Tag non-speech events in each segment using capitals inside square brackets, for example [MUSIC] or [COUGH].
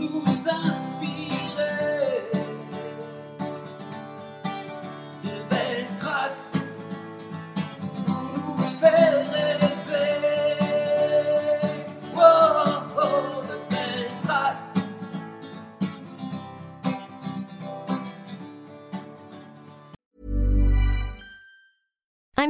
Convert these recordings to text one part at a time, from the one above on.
nous inspirer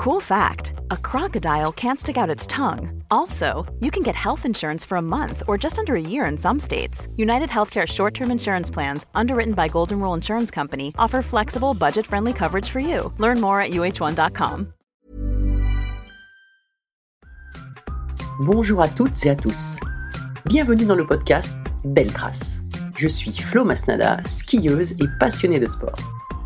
Cool fact a crocodile can't stick out its tongue. Also, you can get health insurance for a month or just under a year in some states. United Healthcare short term insurance plans, underwritten by Golden Rule Insurance Company, offer flexible, budget friendly coverage for you. Learn more at uh1.com. Bonjour à toutes et à tous. Bienvenue dans le podcast Belle Trace. Je suis Flo Masnada, skieuse et passionnée de sport.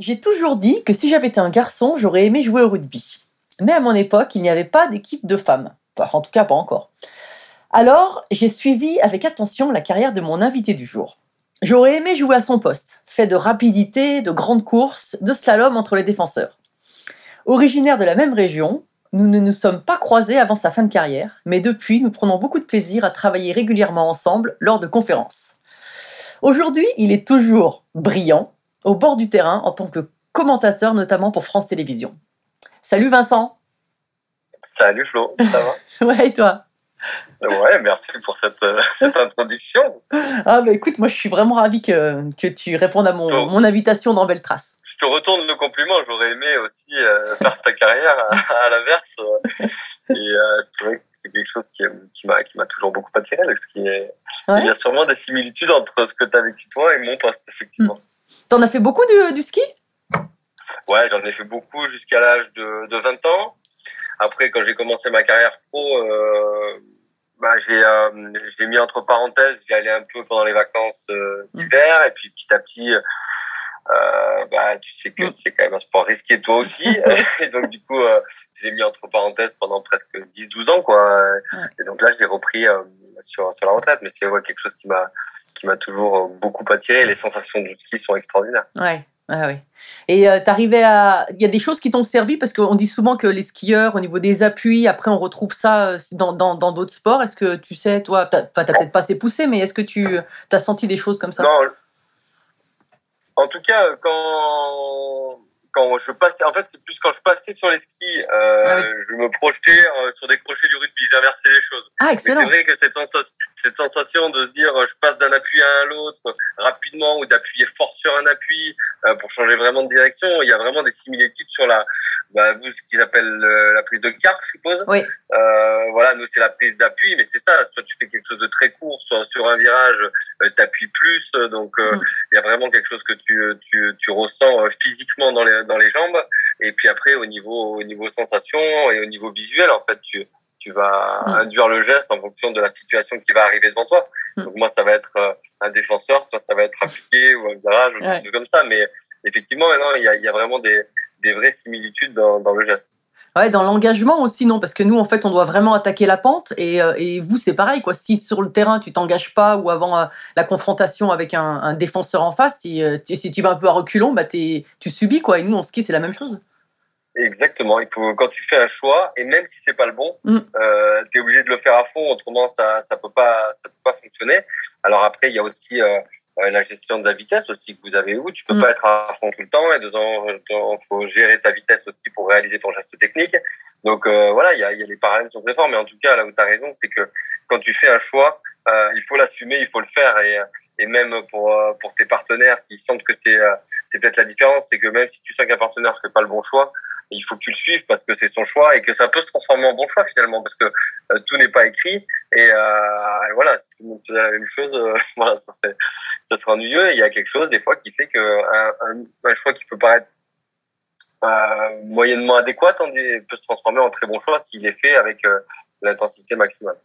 J'ai toujours dit que si j'avais été un garçon, j'aurais aimé jouer au rugby. Mais à mon époque, il n'y avait pas d'équipe de femmes. En tout cas, pas encore. Alors, j'ai suivi avec attention la carrière de mon invité du jour. J'aurais aimé jouer à son poste, fait de rapidité, de grandes courses, de slalom entre les défenseurs. Originaire de la même région, nous ne nous sommes pas croisés avant sa fin de carrière, mais depuis, nous prenons beaucoup de plaisir à travailler régulièrement ensemble lors de conférences. Aujourd'hui, il est toujours brillant, au bord du terrain en tant que commentateur, notamment pour France Télévisions. Salut Vincent Salut Flo, ça va? [LAUGHS] Ouais, et toi? Ouais, merci pour cette, euh, [LAUGHS] cette introduction. Ah bah écoute, moi je suis vraiment ravi que, que tu répondes à mon, invitation dans Belle Trace. Je te retourne le compliment, j'aurais aimé aussi euh, faire ta carrière à, [LAUGHS] à l'inverse. et euh, c'est vrai que c'est quelque chose qui, qui m'a qui m'a toujours beaucoup attiré. Parce qu'il y a- Ouais. Il y a sûrement des similitudes entre ce que tu as vécu toi et mon poste, effectivement. T'en as fait beaucoup du, du ski? Ouais, j'en ai fait beaucoup jusqu'à l'âge de, de 20 ans. Après, quand j'ai commencé ma carrière pro, euh, bah, j'ai euh, j'ai mis entre parenthèses, j'y allais un peu pendant les vacances euh, d'hiver, et puis petit à petit, euh, bah, tu sais que Mm. c'est quand même un sport risqué toi aussi. [LAUGHS] et donc, du coup, j'ai mis entre parenthèses pendant presque 10-12 ans, quoi. Et donc là, je l'ai repris sur, sur la retraite, mais c'est ouais, quelque chose qui m'a qui m'a toujours euh, beaucoup attiré. Les sensations du ski sont extraordinaires. Ouais, ouais, ouais. Et euh, t'arrivais à. Il y a des choses qui t'ont servi? Parce qu'on dit souvent que les skieurs, au niveau des appuis, après on retrouve ça euh, dans dans dans d'autres sports. Est-ce que tu sais, toi, t'as peut-être pas assez poussé, mais est-ce que tu as senti des choses comme ça? Non. En tout cas, quand quand je passais, en fait, c'est plus quand je passais sur les skis, euh, Ah je me projetais euh, sur des crochets du rugby, j'inversais les choses. Ah, Mais c'est vrai que cette sensation, cette sensation de se dire, euh, je passe d'un appui à l'autre rapidement ou d'appuyer fort sur un appui euh, pour changer vraiment de direction, il y a vraiment des similitudes sur la, bah, vous, ce qu'ils appellent la prise de quart, je suppose. Oui. Voilà, nous c'est la prise d'appui, mais c'est ça. Soit tu fais quelque chose de très court, soit sur un virage, euh, t'appuies plus. Donc euh, Mm. il y a vraiment quelque chose que tu tu, tu ressens physiquement dans les dans les jambes. Et puis après au niveau au niveau sensation et au niveau visuel, en fait, tu tu vas Mm. induire le geste en fonction de la situation qui va arriver devant toi. Mm. Donc moi ça va être euh, un défenseur, toi ça va être appliqué ou un virage ou quelque Ouais. chose comme ça. Mais effectivement maintenant il y a il y a vraiment des des vraies similitudes dans dans le geste. Ouais, dans l'engagement aussi, non, parce que nous, en fait, on doit vraiment attaquer la pente, et, euh, et vous, c'est pareil, quoi. Si sur le terrain, tu t'engages pas, ou avant euh, la confrontation avec un, un défenseur en face, si, euh, tu- si tu vas un peu à reculons, bah, tu subis, quoi. Et nous, en ski, c'est la même chose. Exactement. Il faut quand tu fais un choix et même si c'est pas le bon, Mm. euh, tu es obligé de le faire à fond. Autrement, ça ça peut pas ça peut pas fonctionner. Alors après, il y a aussi euh, euh, la gestion de la vitesse aussi que vous avez où tu peux Mm. pas être à fond tout le temps et dedans il faut gérer ta vitesse aussi pour réaliser ton geste technique. Donc euh, voilà, il y a, y a les parallèles qui sont très forts. Mais en tout cas, là où tu as raison, c'est que quand tu fais un choix, euh, il faut l'assumer, il faut le faire. Et et même pour euh, pour tes partenaires, s'ils sentent que c'est euh, c'est peut-être la différence, c'est que même si tu sens qu'un partenaire fait pas le bon choix, il faut que tu le suives parce que c'est son choix et que ça peut se transformer en bon choix finalement parce que euh, tout n'est pas écrit. Et, euh, voilà si tout le monde faisait la même chose euh, [LAUGHS] voilà ça serait ça serait ennuyeux. Et il y a quelque chose des fois qui fait que un, un, un choix qui peut paraître euh, moyennement adéquat peut se transformer en très bon choix s'il est fait avec euh, l'intensité maximale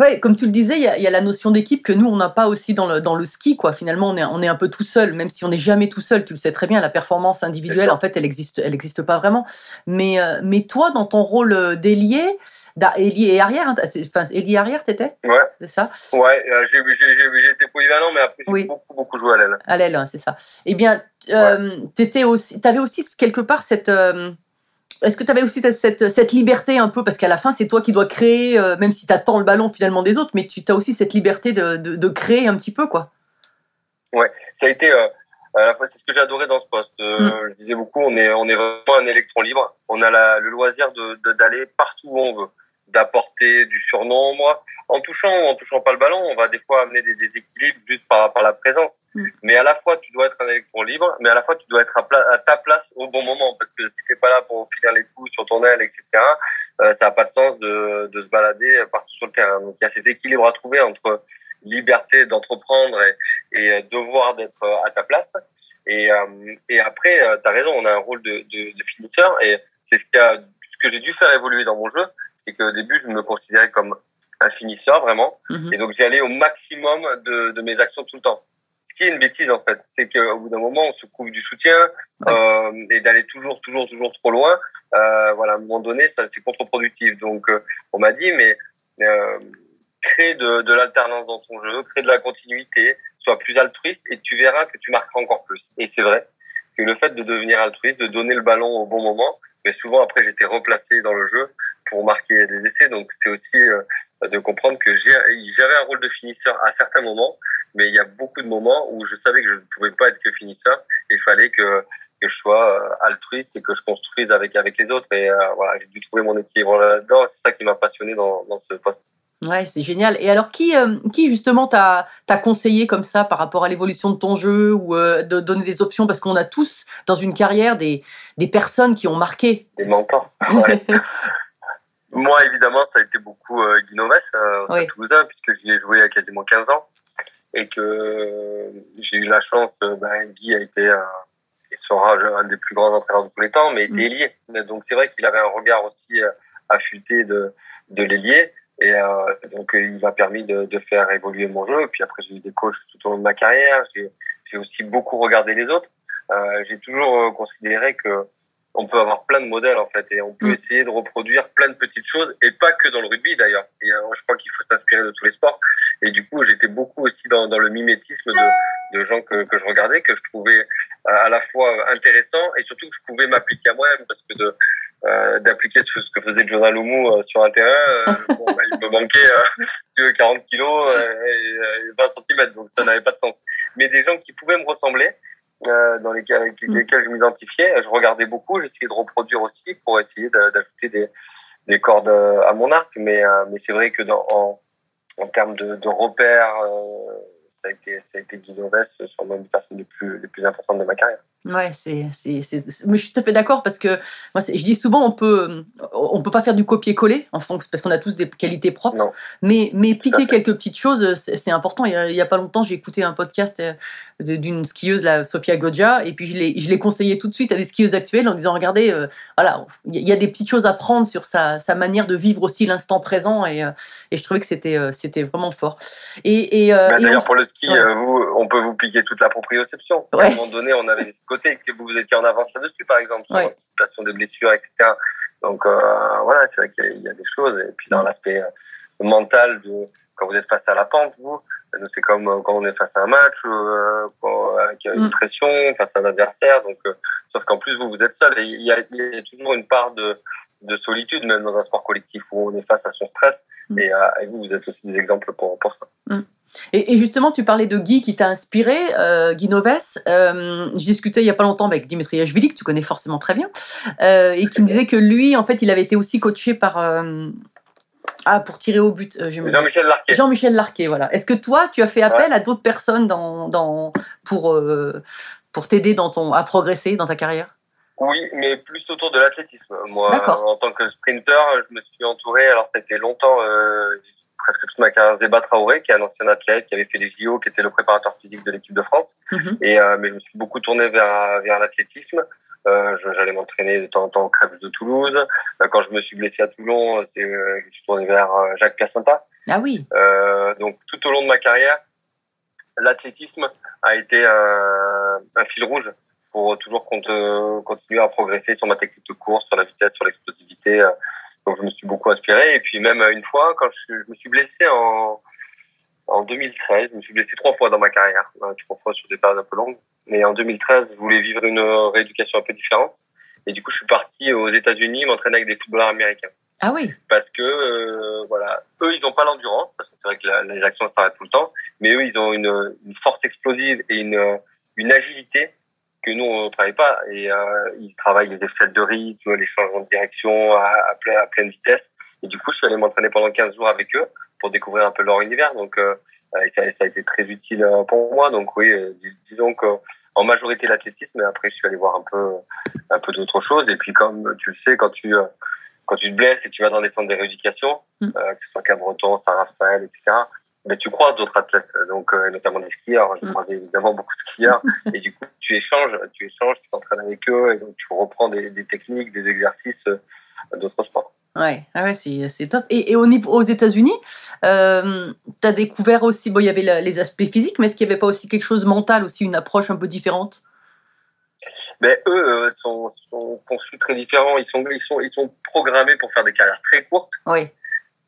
Ouais, comme tu le disais, il y, y a la notion d'équipe que nous, on n'a pas aussi dans le, dans le ski, quoi. Finalement, on est, on est un peu tout seul, même si on n'est jamais tout seul. Tu le sais très bien, la performance individuelle, en fait, elle existe, elle existe pas vraiment. Mais, euh, mais toi, dans ton rôle euh, d'ailier, d'a- ailier et arrière, hein, enfin, ailier arrière, t'étais? Ouais C'est ça? Ouais euh, j'ai été polyvalent mais après j'ai Oui. beaucoup beaucoup joué à l'aile À l'aile, hein, c'est ça. Eh bien, euh, t'étais aussi, t'avais aussi quelque part cette. euh, est-ce que tu avais aussi cette, liberté un peu, parce qu'à la fin, c'est toi qui dois créer, euh, même si tu attends le ballon finalement des autres, mais tu as aussi cette liberté de, de, de créer un petit peu, quoi. ça a été euh, à la fois c'est ce que j'ai adoré dans ce poste. Euh, Mm. Je disais beaucoup, on est on est vraiment un électron libre. On a la, le loisir de- d'aller partout où on veut, d'apporter du surnombre en touchant ou en touchant pas le ballon. On va des fois amener des déséquilibres juste par par la présence. Mm. Mais à la fois tu dois être un électron libre, mais à la fois tu dois être à, ta place au bon moment parce que si t'es pas là pour finir les coups sur ton aile, etc. euh, ça a pas de sens de de se balader partout sur le terrain. Donc il y a cet équilibre à trouver entre liberté d'entreprendre et et euh, devoir d'être euh, à ta place. Et, euh, et après, tu as raison, on a un rôle de, de, de finisseur et c'est ce, qui a- ce que j'ai dû faire évoluer dans mon jeu, c'est qu'au début, je me considérais comme un finisseur vraiment, Mhm. et donc j'allais au maximum de, de mes actions tout le temps. Ce qui est une bêtise en fait, c'est qu'au bout d'un moment, on se coupe du soutien euh, et d'aller toujours, toujours, toujours trop loin. Euh, voilà, à un moment donné, ça c'est contre-productif. Donc, euh, on m'a dit, mais crée de, de l'alternance dans ton jeu, crée de la continuité, sois plus altruiste et tu verras que tu marqueras encore plus. Et c'est vrai que le fait de devenir altruiste, de donner le ballon au bon moment, mais souvent après j'étais replacé dans le jeu pour marquer des essais. Donc c'est aussi euh, de comprendre que j'avais un rôle de finisseur à certains moments, mais il y a beaucoup de moments où je savais que je ne pouvais pas être que finisseur. Il fallait que, que je sois euh, altruiste et que je construise avec avec les autres. Et euh, voilà, j'ai dû trouver mon équilibre là-dedans. C'est ça qui m'a passionné dans, dans ce poste. Ouais, c'est génial. Et alors, qui, euh, qui justement t'a conseillé comme ça par rapport à l'évolution de ton jeu ou euh, de donner des options? Parce qu'on a tous dans une carrière des, des personnes qui ont marqué. Des mentors. [LAUGHS] Ouais. Moi, évidemment, ça a été beaucoup euh, Guy Noves, euh, Oui. Toulousain, puisque j'y ai joué il y a quasiment 15 ans. Et que euh, j'ai eu la chance, ben, Guy a été et sera un des plus grands entraîneurs de tous les temps, mais Mm. était ailier. Donc c'est vrai qu'il avait un regard aussi affûté de, de l'ailier. Et euh, donc euh, il m'a permis de, de faire évoluer mon jeu. Puis après, j'ai eu des coachs tout au long de ma carrière. J'ai aussi beaucoup regardé les autres. Euh, j'ai toujours considéré que on peut avoir plein de modèles en fait et on peut Mm. essayer de reproduire plein de petites choses et pas que dans le rugby d'ailleurs. Et euh, je crois qu'il faut s'inspirer de tous les sports. Et du coup, j'étais beaucoup aussi dans, dans le mimétisme de, de gens que, que je regardais, que je trouvais euh, à la fois intéressant et surtout que je pouvais m'appliquer à moi-même parce que de euh, d'appliquer ce, ce que faisait Josin Loumou euh, sur un terrain, euh, [LAUGHS] bon, bah, il me manquait euh, tu veux, 40 kilos euh, et, et 20 cm, donc ça n'avait pas de sens. Mais des gens qui pouvaient me ressembler, euh, dans lesquels, avec lesquels je m'identifiais, je regardais beaucoup, j'essayais de reproduire aussi pour essayer d'a- d'ajouter des, des cordes euh, à mon arc, mais, euh, mais c'est vrai que dans, en, en termes de, de repères, euh, ça a été, ça a été Guy Noves, sûrement une personne des plus, les plus importantes de ma carrière. Ouais, c'est, c'est, c'est- mais je suis tout à fait d'accord parce que moi, c'est- je dis souvent, on peut, on peut pas faire du copier-coller en fonction parce qu'on a tous des qualités propres. Non. Mais, mais à piquer quelques petites choses, c'est, important. Il y, a, il y a pas longtemps, j'ai écouté un podcast euh, d'une skieuse, la Sofia Goggia, et puis je l'ai, je l'ai conseillé tout de suite à des skieuses actuelles en disant, regardez, euh, voilà, il y a- des petites choses à prendre sur sa, sa manière de vivre aussi l'instant présent, et, euh, et je trouvais que c'était, c'était vraiment fort. Et, et, Bah, et D'ailleurs, on- pour le ski, ouais. vous, on peut vous piquer toute la proprioception. À Ouais. un moment donné, on avait des [LAUGHS] que vous, vous étiez en avance là-dessus, par exemple, sur Ouais. l'anticipation des blessures, etc. Donc euh, voilà, c'est vrai qu'il y a- il y, a des choses. Et puis dans l'aspect euh, mental, de, quand vous êtes face à la pente, vous, c'est comme euh, quand on est face à un match, euh, quand- avec une Mm. pression, face à un adversaire. Donc, euh, sauf qu'en plus, vous, vous êtes seul. Et il y a, il y a toujours une part de, de solitude, même dans un sport collectif où on est face à son stress. Mm. Et, euh, et vous, vous êtes aussi des exemples pour, pour ça. Et, et justement, tu parlais de Guy qui t'a inspiré, euh, Guy Noves. Euh, J'ai discuté il y a pas longtemps avec Dimitri Yachvili, que tu connais forcément très bien, euh, et qui me disait que lui, en fait, il avait été aussi coaché par euh, ah pour tirer au but. je Jean-Michel Larquet. Jean-Michel Larquet, voilà. Est-ce que toi, tu as fait appel à d'autres personnes dans, dans, pour, pour t'aider dans ton, à progresser dans ta carrière? Oui, mais plus autour de l'athlétisme. Moi, en tant que sprinter, je me suis entouré, alors ça a été longtemps, euh, presque toute ma carrière, Zeba Traoré, qui est un ancien athlète, qui avait fait les JO, qui était le préparateur physique de l'équipe de France. Mhm. Et, euh, mais je me suis beaucoup tourné vers, vers l'athlétisme. Euh, J'allais m'entraîner de temps en temps au Crêpes de Toulouse. Euh, quand je me suis blessé à Toulon, c'est, euh, je me suis tourné vers euh, Jacques Placenta. Ah oui. Euh, donc tout au long de ma carrière, l'athlétisme a été un, un fil rouge pour toujours cont- continuer à progresser sur ma technique de course, sur la vitesse, sur l'explosivité. Donc je me suis beaucoup inspiré. Et puis même une fois, quand je, je me suis blessé en, en 2013, je me suis blessé trois fois dans ma carrière, euh, trois fois sur des périodes un peu longues. Mais en 2013, je voulais vivre une rééducation un peu différente. Et du coup, je suis parti aux États-Unis m'entraîner avec des footballeurs américains Ah oui. parce que euh, voilà, eux ils ont pas l'endurance parce que c'est vrai que la- les actions s'arrêtent tout le temps, mais eux ils ont une, une force explosive et une, une agilité que nous on travaille pas. Et euh, ils travaillent les échelles de rythme, les changements de direction à, à, plein- à pleine vitesse. Et du coup je suis allé m'entraîner pendant 15 jours avec eux pour découvrir un peu leur univers. Donc euh, ça, ça a été très utile euh, pour moi. Donc oui euh, dis- disons que en majorité l'athlétisme. Mais après je suis allé voir un peu un peu d'autres choses. Et puis comme tu le sais quand tu euh, quand tu te blesses et tu vas dans des centres de rééducation, Mm. euh, que ce soit Cabreton, Saint-Raphaël, etc., mais tu croises d'autres athlètes, donc euh, notamment des skieurs. J'ai Mm. croisé évidemment beaucoup de skieurs, [LAUGHS] et du coup tu échanges, tu échanges, tu t'entraînes avec eux, et donc tu reprends des, des techniques, des exercices euh, d'autres sports. Ouais, ah ouais c'est top. Et, et au niveau, aux États-Unis, euh, tu as découvert aussi, bon, il y avait la- les aspects physiques, mais est-ce qu'il n'y avait pas aussi quelque chose de mental, aussi une approche un peu différente? Mais eux euh, sont, sont conçus très différents. Ils sont, ils sont, ils sont programmés pour faire des carrières très courtes. Oui.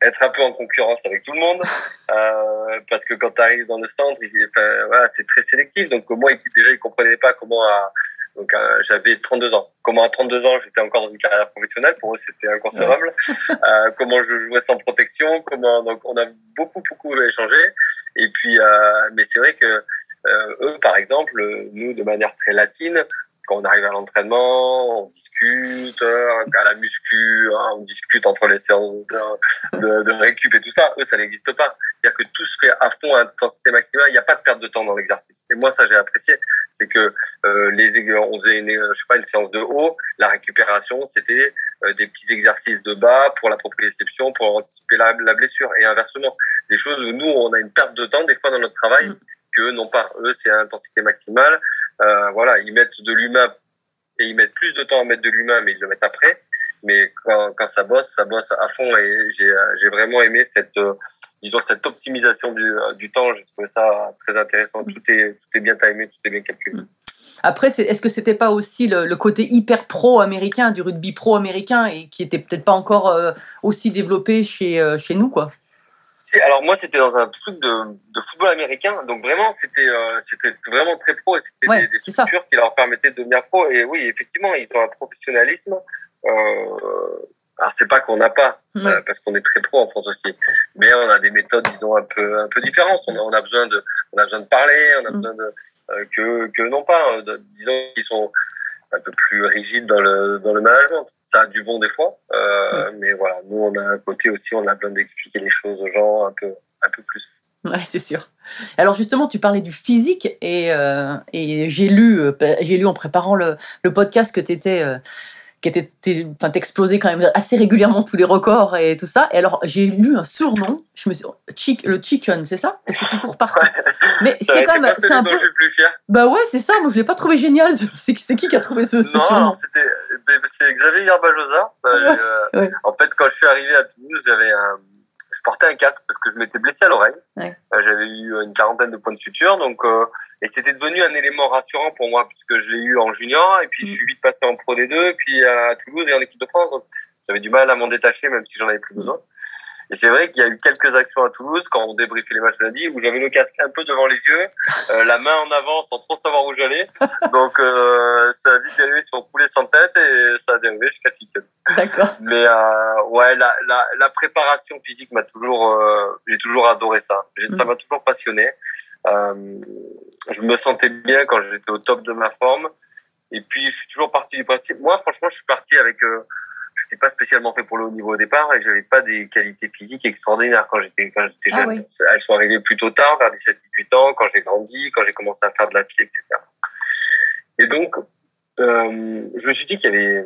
Être un peu en concurrence avec tout le monde [LAUGHS] euh, parce que quand tu arrives dans le centre il- enfin, voilà, c'est très sélectif. Donc moi ils- déjà ils comprenaient pas comment à, donc euh, j'avais 32 ans. Comment à 32 ans j'étais encore dans une carrière professionnelle. Pour eux c'était inconcevable. [LAUGHS] Euh, comment je jouais sans protection comment donc on a beaucoup beaucoup échangé. Et puis euh, mais c'est vrai que euh, eux par exemple nous de manière très latine quand on arrive à l'entraînement, on discute, euh, à la muscu, hein, on discute entre les séances de, de, de récup et tout ça. Eux, ça n'existe pas. C'est-à-dire que tout se fait à fond, à intensité maximale. Il n'y a pas de perte de temps dans l'exercice. Et moi, ça, j'ai apprécié. C'est que euh, les, on faisait une, je sais pas, une séance de haut. La récupération, c'était euh, des petits exercices de bas pour la proprioception, pour anticiper la, la blessure. Et inversement, des choses où nous, on a une perte de temps des fois dans notre travail. Mm. Que non pas. Eux, c'est à intensité maximale. Euh, voilà, ils mettent de l'humain et ils mettent plus de temps à mettre de l'humain, mais ils le mettent après. Mais quand, quand ça bosse, ça bosse à fond et j'ai vraiment aimé cette euh, disons cette optimisation du, euh, du temps. J'ai trouvé ça très intéressant. Tout est tout est bien timé, tout est bien calculé. Après, c'est- est-ce que c'était pas aussi le, le côté hyper pro américain, du rugby pro américain, et qui était peut-être pas encore euh, aussi développé chez, chez nous, quoi? Alors moi, c'était dans un truc de, de football américain, donc vraiment, c'était euh, c'était vraiment très pro et c'était Ouais, des, structures qui leur permettaient de devenir pro. Et oui, effectivement, ils ont un professionnalisme. Euh, alors c'est pas qu'on n'a pas, euh, parce qu'on est très pro en France aussi, mais on a des méthodes, disons un peu un peu différentes. On a, on a besoin de on a besoin de parler, on a Mm. besoin de euh, que que non pas, euh, de- disons qu'ils sont un peu plus rigides dans le dans le management. Ça a du bon des fois, euh, mais voilà, nous on a un côté aussi, on a besoin d'expliquer les choses aux gens un peu un peu plus. Ouais, c'est sûr. Alors justement, tu parlais du physique et, euh, et j'ai lu, euh, j'ai lu en préparant le, le podcast que tu étais, qui était, enfin, t'explosais quand même assez régulièrement tous les records et tout ça. Et alors j'ai lu un surnom, je me suis, Chick- le chicken, c'est ça? Parce que tu cours partout. Mais [LAUGHS] c'est quand même, pas c'est un peu, je suis plus fier. bah ouais, c'est ça. Moi, je l'ai pas trouvé génial. [LAUGHS] C'est qui, qui a trouvé ce, ce Non, surnom? alors c'était c'est Xavier Yarbajosa. Euh, Ouais, euh, ouais. En fait, quand je suis arrivé à Toulouse, j'avais un je portais un casque parce que je m'étais blessé à l'oreille. Ouais. Euh, J'avais eu une quarantaine de points de suture, donc euh, et c'était devenu un élément rassurant pour moi puisque je l'ai eu en junior et puis je suis vite passé en Pro D2 et puis à Toulouse et en équipe de France. Donc j'avais du mal à m'en détacher même si j'en avais plus besoin. Et c'est vrai qu'il y a eu quelques actions à Toulouse quand on débriefait les matchs lundi où j'avais le casque un peu devant les yeux, euh, la main en avant sans trop savoir où j'allais. Donc euh, ça a vite dérivé sur poulet sans tête et ça a dérivé jusqu'à Ticket. D'accord. Mais euh, ouais, la, la, la préparation physique m'a toujours, euh, j'ai toujours adoré ça. Ça Mm. m'a toujours passionné. Euh, je me sentais bien quand j'étais au top de ma forme. Et puis je suis toujours parti du principe. Moi, franchement, je suis parti avec. J'étais pas spécialement fait pour le haut niveau au départ et j'avais pas des qualités physiques extraordinaires quand j'étais quand j'étais Ah jeune. oui. Elles sont arrivées plutôt tard, vers 17-18 ans, quand j'ai grandi, quand j'ai commencé à faire de l'athlé, etc. Et donc, euh, je me suis dit qu'il y avait,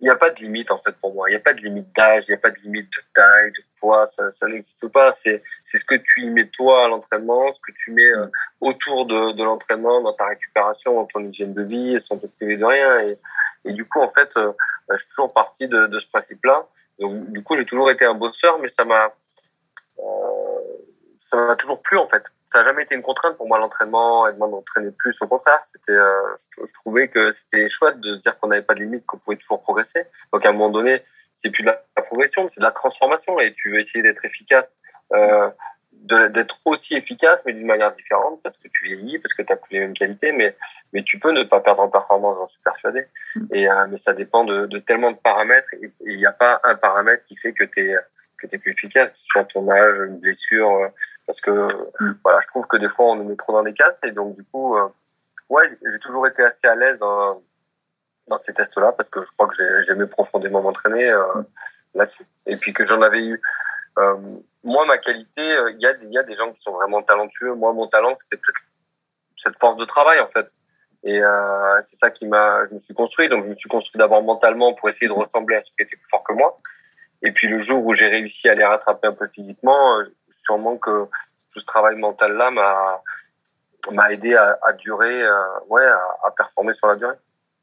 il n'y a pas de limite en fait pour moi. Il n'y a pas de limite d'âge, il n'y a pas de limite de taille, de poids, ça, ça n'existe pas. C'est, c'est ce que tu y mets toi à l'entraînement, ce que tu mets euh, autour de, de l'entraînement, dans ta récupération, dans ton hygiène de vie, sans te priver de rien. Et, du coup, en fait, euh, je suis toujours parti de, de ce principe-là. Donc, du coup, j'ai toujours été un bosseur, mais ça m'a, euh, ça m'a toujours plu en fait. Ça n'a jamais été une contrainte pour moi l'entraînement et de m'entraîner plus. Au contraire, c'était, euh, je, je trouvais que c'était chouette de se dire qu'on n'avait pas de limite, qu'on pouvait toujours progresser. Donc à un moment donné, c'est plus de la, la progression, c'est de la transformation et tu veux essayer d'être efficace, euh, d'être aussi efficace mais d'une manière différente parce que tu vieillis, parce que tu n'as plus les mêmes qualités, mais mais tu peux ne pas perdre en performance, j'en suis persuadé. Et euh, mais ça dépend de, de tellement de paramètres et il n'y a pas un paramètre qui fait que tu es que tu es plus efficace, soit ton âge, une blessure, euh, parce que voilà, je trouve que des fois on nous met trop dans des cases et donc du coup, euh, ouais, j'ai- toujours été assez à l'aise dans, dans ces tests-là parce que je crois que j'ai- j'aimais profondément m'entraîner euh, là-dessus. Et puis que j'en avais eu. euh, moi, ma qualité, euh, il y, a, des- il y a des gens qui sont vraiment talentueux. Moi, mon talent, c'était cette force de travail en fait. Et euh, c'est ça qui m'a, je me suis construit. Donc, je me suis construit d'abord mentalement pour essayer de ressembler à ceux qui étaient plus forts que moi. Et puis le jour où j'ai réussi à les rattraper un peu physiquement, euh, sûrement que tout ce travail mental là m'a m'a aidé à, à durer, euh, ouais, à, à performer sur la durée.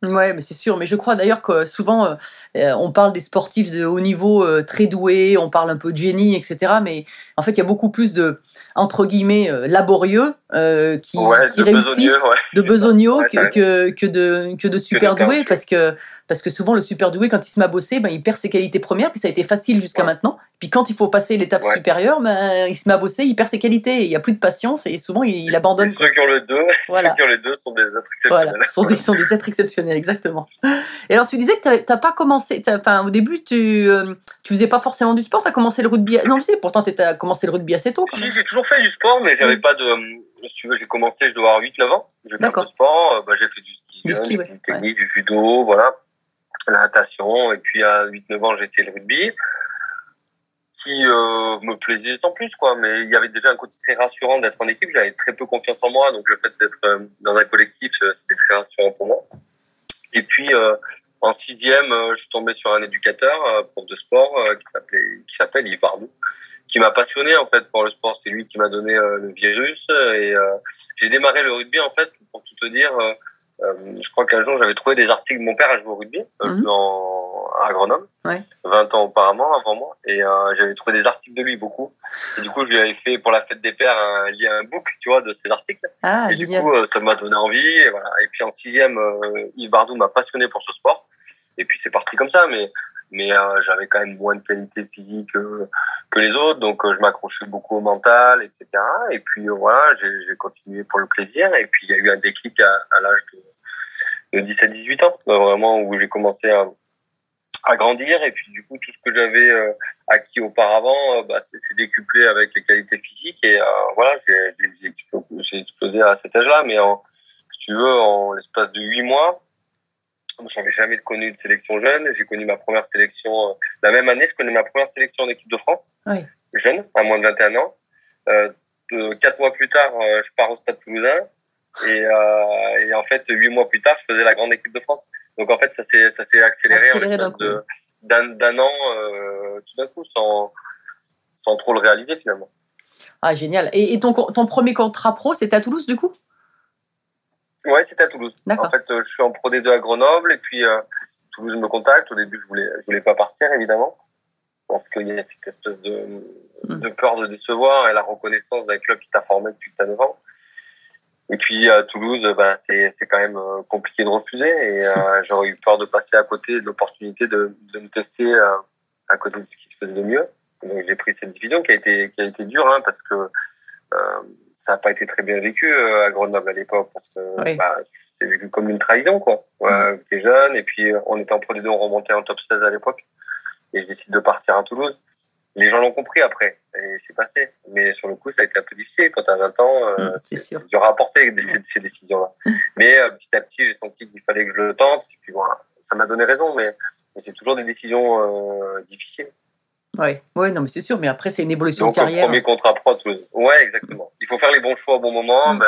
Ouais, mais c'est sûr. Mais je crois d'ailleurs que souvent, euh, on parle des sportifs de haut niveau euh, très doués, on parle un peu de génie, etc. Mais en fait, il y a beaucoup plus de, entre guillemets, euh, laborieux qui, ouais, qui de réussissent, ouais. de besogneux Ouais, que, que, que de, que de super doués. Parce que, parce que souvent, le super doué, quand il se met à bosser, ben, il perd ses qualités premières. Puis ça a été facile jusqu'à Ouais. maintenant. Puis quand il faut passer l'étape Ouais. supérieure, ben, il se met à bosser, il perd ses qualités. Il n'y a plus de patience et souvent, il, il abandonne. Ceux qui ont le deux, [LAUGHS] Voilà. ceux qui ont les deux sont des êtres Voilà, exceptionnels. sont des, sont des êtres exceptionnels, exactement. Et alors, tu disais que t'avais- t'as pas commencé, enfin, au début, tu, euh, tu faisais pas forcément du sport, tu as commencé le rugby. Non, sais, pourtant, tu as commencé le rugby assez tôt. Quand Si, même. j'ai toujours fait du sport, mais j'avais pas de. Si tu veux, j'ai commencé, je dois avoir 8-9 ans. J'ai fait de sport. euh, Bah, j'ai fait du ski, Du ski, ouais. du tennis, du judo, voilà. La natation. Et puis à 8-9 ans, j'ai essayé le rugby. Qui euh, me plaisait sans plus, quoi. Mais il y avait déjà un côté très rassurant d'être en équipe. J'avais très peu confiance en moi. Donc le fait d'être euh, dans un collectif, euh, c'était très rassurant pour moi. Et puis. En sixième, je suis tombé sur un éducateur, prof de sport, qui s'appelle Yves qui m'a passionné en fait pour le sport. C'est lui qui m'a donné le virus et j'ai démarré le rugby en fait pour tout te dire. Euh, euh, je crois qu'un jour j'avais trouvé des articles. Mon père a joué au rugby euh, Mhm. en, à Grenoble, Ouais. 20 ans auparavant, avant moi, et euh, j'avais trouvé des articles de lui beaucoup. Et du coup, je lui avais fait pour la fête des pères un, lié un book, tu vois, de ces articles. Ah, Et du génial. coup, euh, ça m'a donné envie. Et, voilà. et puis en sixième, euh, Yves Bardou m'a passionné pour ce sport. Et puis c'est parti comme ça. Mais, mais euh, j'avais quand même moins de qualité physique euh, que les autres. Donc euh, je m'accrochais beaucoup au mental, etc. Et puis euh, voilà, j'ai continué pour le plaisir. Et puis il y a eu un déclic à, à l'âge de, de 17-18 ans, euh, vraiment, où j'ai commencé à, à grandir. Et puis du coup, tout ce que j'avais euh, acquis auparavant, euh, bah, c'est décuplé avec les qualités physiques. Et euh, voilà, j'ai j'ai- j'ai explo- j'ai explosé à cet âge-là. Mais en, si tu veux, en l'espace de huit mois, j'avais jamais connu de sélection jeune. J'ai connu ma première sélection euh, la même année. Je connais ma première sélection en équipe de France, Oui. jeune, à moins de 21 ans. Euh, de, quatre mois plus tard, euh, je pars au Stade Toulousain. Et, euh, et en fait, huit mois plus tard, je faisais la grande équipe de France. Donc en fait, ça s'est ça s'est accéléré, en Accéléré l'espace d'un d'un an, euh, tout d'un coup, sans sans trop le réaliser finalement. Ah, génial. Et, et ton, co- ton premier contrat pro, c'était à Toulouse, du coup? Ouais, c'était à Toulouse. En fait, euh, je suis en Pro D2 à Grenoble et puis euh, Toulouse me contacte. Au début, je voulais, je voulais pas partir évidemment. pense qu'il y a cette espèce de, de peur de décevoir et la reconnaissance d'un club qui t'a formé depuis que t'as 9 ans. Et puis à Toulouse, bah, c'est c'est quand même euh, compliqué de refuser et euh, j'aurais eu peur de passer à côté de l'opportunité de, de me tester euh, à côté de ce qui se faisait de mieux. Donc j'ai pris cette division qui a été qui a été dure hein, parce que euh, ça n'a pas été très bien vécu euh, à Grenoble à l'époque parce que Oui. bah, c'est vécu comme une trahison quoi. Ouais, T'es jeune et puis euh, on était en Pro D2, on remontait en top 16 à l'époque et je décide de partir à Toulouse. Les gens l'ont compris après et c'est passé. Mais sur le coup, ça a été un peu difficile quand t'as 20 ans. euh, Mm, c'est dur à apporter ces, ces décisions-là. Mais euh, petit à petit, j'ai senti qu'il fallait que je le tente. Et puis voilà, ça m'a donné raison, mais, mais c'est toujours des décisions euh, difficiles. Ouais, ouais, non, mais c'est sûr. Mais après, c'est une évolution Donc, de carrière. premier contrat pro à Toulouse. Ouais, exactement. Il faut faire les bons choix au bon moment. Ben,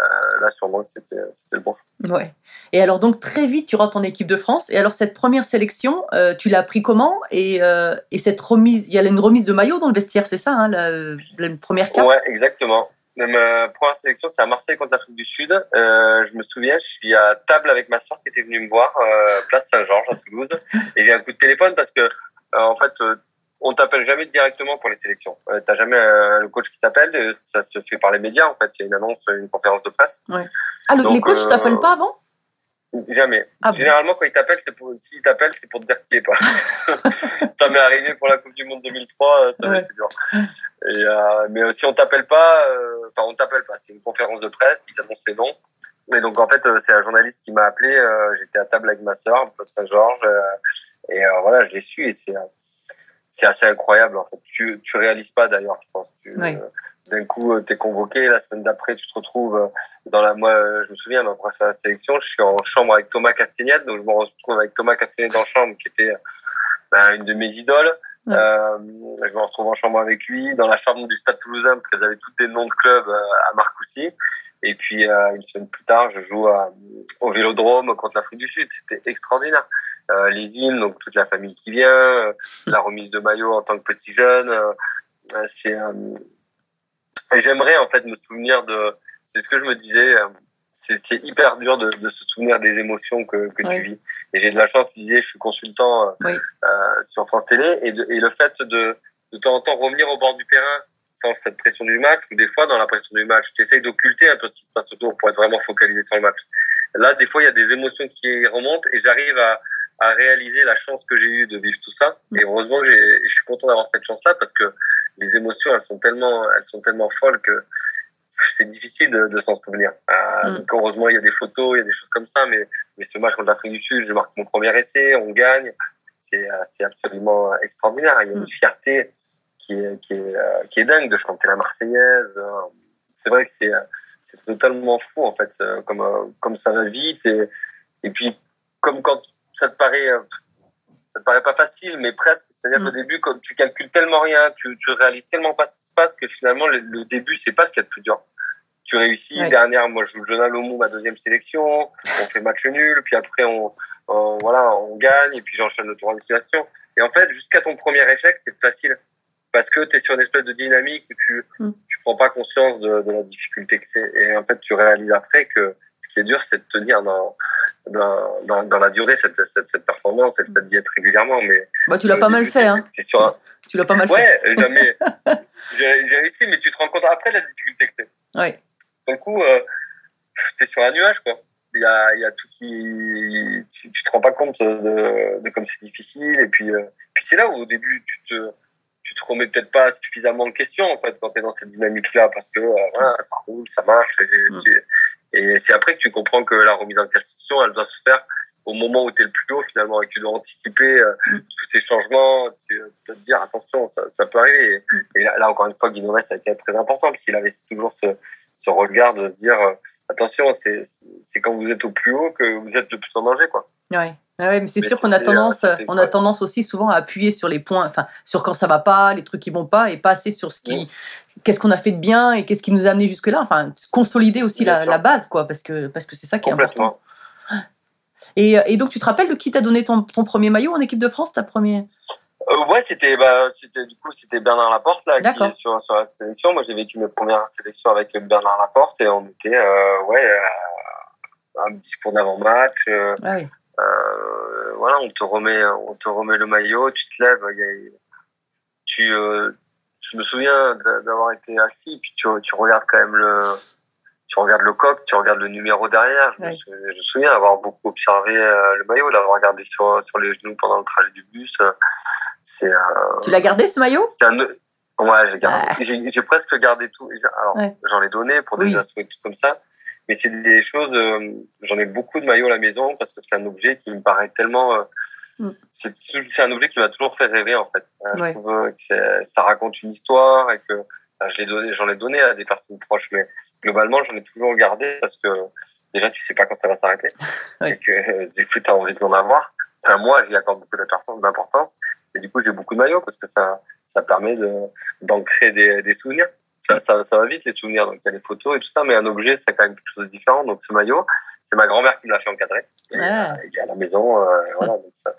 euh, là, sûrement que c'était le bon choix. Ouais. Et alors, donc, très vite, tu rentres en équipe de France. Et alors, cette première sélection, euh, tu l'as pris comment? Et, euh, et cette remise, il y a une remise de maillot dans le vestiaire, c'est ça, hein, la, la première carte? Ouais, exactement. Ma première sélection, c'est à Marseille contre l'Afrique du Sud. Euh, je me souviens, je suis à table avec ma soeur qui était venue me voir, place Saint-Georges à Toulouse. Et j'ai un coup de téléphone parce que, en fait, on t'appelle jamais directement pour les sélections. Euh, T'as jamais euh, le coach qui t'appelle. euh, Ça se fait par les médias, en fait. Il y a une annonce, une conférence de presse. Ah, le- Donc, les coachs ne euh, t'appellent pas avant? Jamais. Ah bon? Généralement, quand ils t'appellent, c'est pour, s'ils t'appellent, c'est pour te dire qui est pas. [LAUGHS] [LAUGHS] ça m'est arrivé pour la Coupe du Monde 2003, euh, ça m'a Ouais. été dur. Et, euh, mais si on t'appelle pas, euh, enfin, on t'appelle pas, c'est une conférence de presse, ils annoncent les noms. Et donc, en fait, c'est un journaliste qui m'a appelé, euh, j'étais à table avec ma sœur, Saint-Georges, et voilà, je l'ai su, et c'est, c'est assez incroyable, en fait. Tu, tu réalises pas, d'ailleurs, je pense. Tu, euh, d'un coup, tu es convoqué, la semaine d'après, tu te retrouves euh, dans la, moi, euh, je me souviens, ma première sélection, je suis en chambre avec Thomas Castagnette, donc je me retrouve avec Thomas Castagnette en chambre, qui était ben, une de mes idoles. Euh, je me retrouve en chambre avec lui, dans la chambre du Stade Toulousain, parce qu'elles avaient toutes des noms de clubs euh, à Marcoussis. Et puis, euh, une semaine plus tard, je joue à- au Vélodrome contre l'Afrique du Sud. C'était extraordinaire. Euh, les hymnes, donc toute la famille qui vient, euh, la remise de maillot en tant que petit jeune. euh, euh, c'est, euh, j'aimerais en fait me souvenir de. C'est ce que je me disais. C'est hyper dur de, de se souvenir des émotions que, que Ouais. tu vis. Et j'ai de la chance. Tu disais, je suis consultant euh, Oui. euh, sur France Télé, et, de, et le fait de de temps en temps revenir au bord du terrain sans cette pression du match, ou des fois dans la pression du match, tu essayes d'occulter un peu ce qui se passe autour pour être vraiment focalisé sur le match. Là, des fois, il y a des émotions qui remontent, et j'arrive à à réaliser la chance que j'ai eue de vivre tout ça. Et heureusement que je suis content d'avoir cette chance-là parce que les émotions, elles sont tellement, elles sont tellement folles que c'est difficile de, de s'en souvenir. Euh, Mm. donc heureusement, il y a des photos, il y a des choses comme ça, mais, mais ce match contre l'Afrique du Sud, je marque mon premier essai, on gagne. C'est, euh, c'est absolument extraordinaire. Il y a une Mm. fierté qui est, qui est, euh, qui est dingue de chanter la Marseillaise. C'est vrai que c'est, euh, c'est totalement fou, en fait, comme, comme ça va vite. Et, et puis, comme quand ça te paraît, ça te paraît pas facile, mais presque. C'est-à-dire Mm. qu'au début, quand tu calcules tellement rien, tu, tu réalises tellement pas ce qui se passe que finalement, le, le début, c'est pas ce qu'il y a de plus dur. Tu réussis. Ouais. Dernière, moi, je joue le Jonah Lomou, ma deuxième sélection. On fait match nul, puis après, on, on- voilà, on gagne, et puis j'enchaîne le tour en destination. Et en fait, jusqu'à ton premier échec, c'est facile. Parce que tu es sur une espèce de dynamique où tu, Mm. tu prends pas conscience de, de la difficulté que c'est. Et en fait, tu réalises après que qui est dur, c'est de tenir dans, dans, dans, dans la durée cette, cette, cette performance et d'y être régulièrement. Mais Bah, tu l'as au pas mal fait, hein. Tu l'as pas mal fait. Ouais, jamais. [LAUGHS] J'ai réussi, mais tu te rends compte après la difficulté que c'est. Ouais. Du coup, euh, t'es sur un nuage, quoi. Il y a, y a tout qui, tu, tu te rends pas compte de, de comme c'est difficile. Et puis, euh, puis c'est là où au début tu te, tu te remets peut-être pas suffisamment en question en fait quand t'es dans cette dynamique-là parce que euh, voilà, ça roule, ça marche. Et, Mm. tu- et c'est après que tu comprends que la remise en question, elle doit se faire au moment où tu es le plus haut finalement et que tu dois anticiper euh, Mm. tous ces changements. Tu, tu dois te dire attention, ça, ça peut arriver. Et, Mm. et là, là, encore une fois, Guillaume ça a été très important parce qu'il avait toujours ce, ce regard de se dire euh, attention, c'est quand vous êtes au plus haut que vous êtes le plus en danger, quoi. Ouais. Ah ouais, mais c'est sûr qu'on a euh, tendance, on a tendance aussi souvent à appuyer sur les points, enfin sur quand ça va pas, les trucs qui vont pas, et pas assez sur ce qui, qu'est-ce qu'on a fait de bien et qu'est-ce qui nous a amené jusque là. Enfin, consolider aussi la, base, quoi, parce que parce que c'est ça qui est important. Et, et donc tu te rappelles de qui t'a donné ton, ton premier maillot en équipe de France, ta première? Euh, ouais, c'était bah, c'était du coup c'était Bernard Laporte là qui est sur sur la sélection. Moi, j'ai vécu mes premières sélections avec Bernard Laporte et on était euh, ouais euh, un discours d'avant-match. Ah. Euh, voilà, on te remet, on te remet le maillot, tu te lèves, il y a, tu, je me souviens d'a- d'avoir été assis, puis tu, tu regardes quand même le, tu regardes le coq, tu regardes le numéro derrière. Je, me, je souviens avoir beaucoup observé euh, le maillot, l'avoir regardé sur, sur les genoux pendant le trajet du bus. euh, C'est euh, Tu l'as gardé ce maillot? un- Ouais, j'ai gardé. Ah. Presque gardé tout. Alors, Ouais. j'en ai donné pour des Oui. assos et tout comme ça. Mais c'est des choses, euh, j'en ai beaucoup de maillots à la maison parce que c'est un objet qui me paraît tellement, Mm. c'est un objet qui m'a toujours fait rêver, en fait. Euh, Ouais. Je trouve euh, que ça raconte une histoire et que enfin, je l'ai donné, j'en ai donné à des personnes proches, mais globalement, j'en ai toujours gardé parce que déjà, tu sais pas quand ça va s'arrêter. [LAUGHS] Ouais. Et que, euh, du coup, tu as envie d'en avoir. Enfin, moi, j'y accorde beaucoup d'importance- d'importance. Et du coup, j'ai beaucoup de maillots parce que ça, ça permet de, d'ancrer des, des souvenirs. Ça, ça, ça va vite, les souvenirs. Donc, il y a les photos et tout ça, mais un objet, c'est quand même quelque chose de différent. Donc, ce maillot, c'est ma grand-mère qui me l'a fait encadrer. Et, Ah. euh, il est à la maison, euh, voilà. Donc, ça,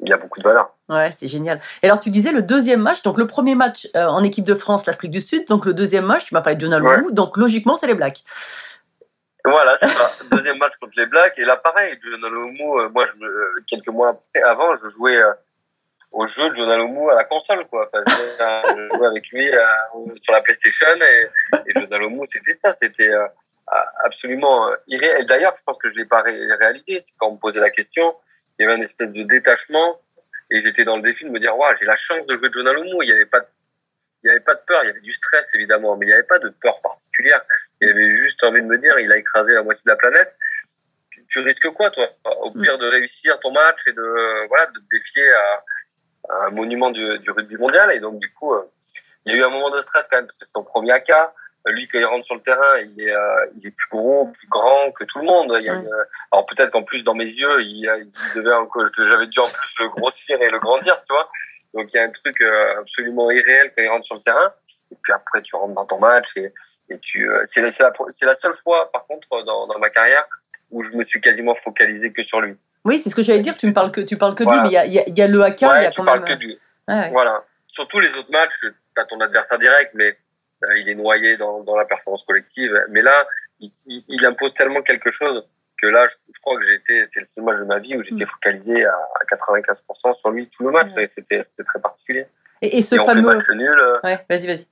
il y a beaucoup de valeur. Ouais, c'est génial. Et alors, tu disais le deuxième match, donc le premier match euh, en équipe de France, l'Afrique du Sud, donc le deuxième match, tu m'as parlé de Jonah Ouais. Donc logiquement, c'est les Blacks. Voilà, c'est ça. [LAUGHS] Deuxième match contre les Blacks. Et là, pareil, John Alomu, euh, moi, je euh, quelques mois après, avant, je jouais euh, au jeu de Alomu à la console, quoi. Enfin, je, jouais- avec lui euh, sur la PlayStation et, et c'était ça. C'était euh, absolument euh, irréel. D'ailleurs, je pense que je l'ai pas ré- réalisé. Quand on me posait la question, il y avait une espèce de détachement et j'étais dans le défi de me dire, waouh, j'ai la chance de jouer John Alomu. Il y avait pas de il n'y avait pas de peur, il y avait du stress évidemment, mais il n'y avait pas de peur particulière. Il y avait juste envie de me dire, il a écrasé la moitié de la planète. Tu- risques quoi, toi? Au pire de réussir ton match et de voilà de te défier à un monument du, du rugby mondial. Et donc du coup, euh, il y a eu un moment de stress quand même parce que c'est son premier AK. Lui, quand il rentre sur le terrain, il est, euh, il est plus gros, plus grand que tout le monde. Il y a une- alors peut-être qu'en plus dans mes yeux, il, il devait j'avais dû en plus le grossir et le grandir, tu vois. Donc il y a un truc euh, absolument irréel quand il rentre sur le terrain. Et puis après, tu rentres dans ton match et, et tu. euh, c'est la, la seule fois, par contre, dans, dans ma carrière où je me suis quasiment focalisé que sur lui. Oui, c'est ce que j'allais dire, tu me parles que, tu parles que de Voilà. lui, mais il y y y a le AK, il y a tu quand parles même. que de lui. Ouais, ouais. Voilà. Surtout les autres matchs, tu as ton adversaire direct, mais euh, il est noyé dans, dans la performance collective. Mais là, il, il, il impose tellement quelque chose que là, je, je crois que j'ai été, c'est le seul match de ma vie où j'étais focalisé à, à 95% sur lui tout le match. Mm. Et C'était, c'était très particulier. Et, et ce et on fait fameux. match nul. euh, Ouais, vas-y, vas-y.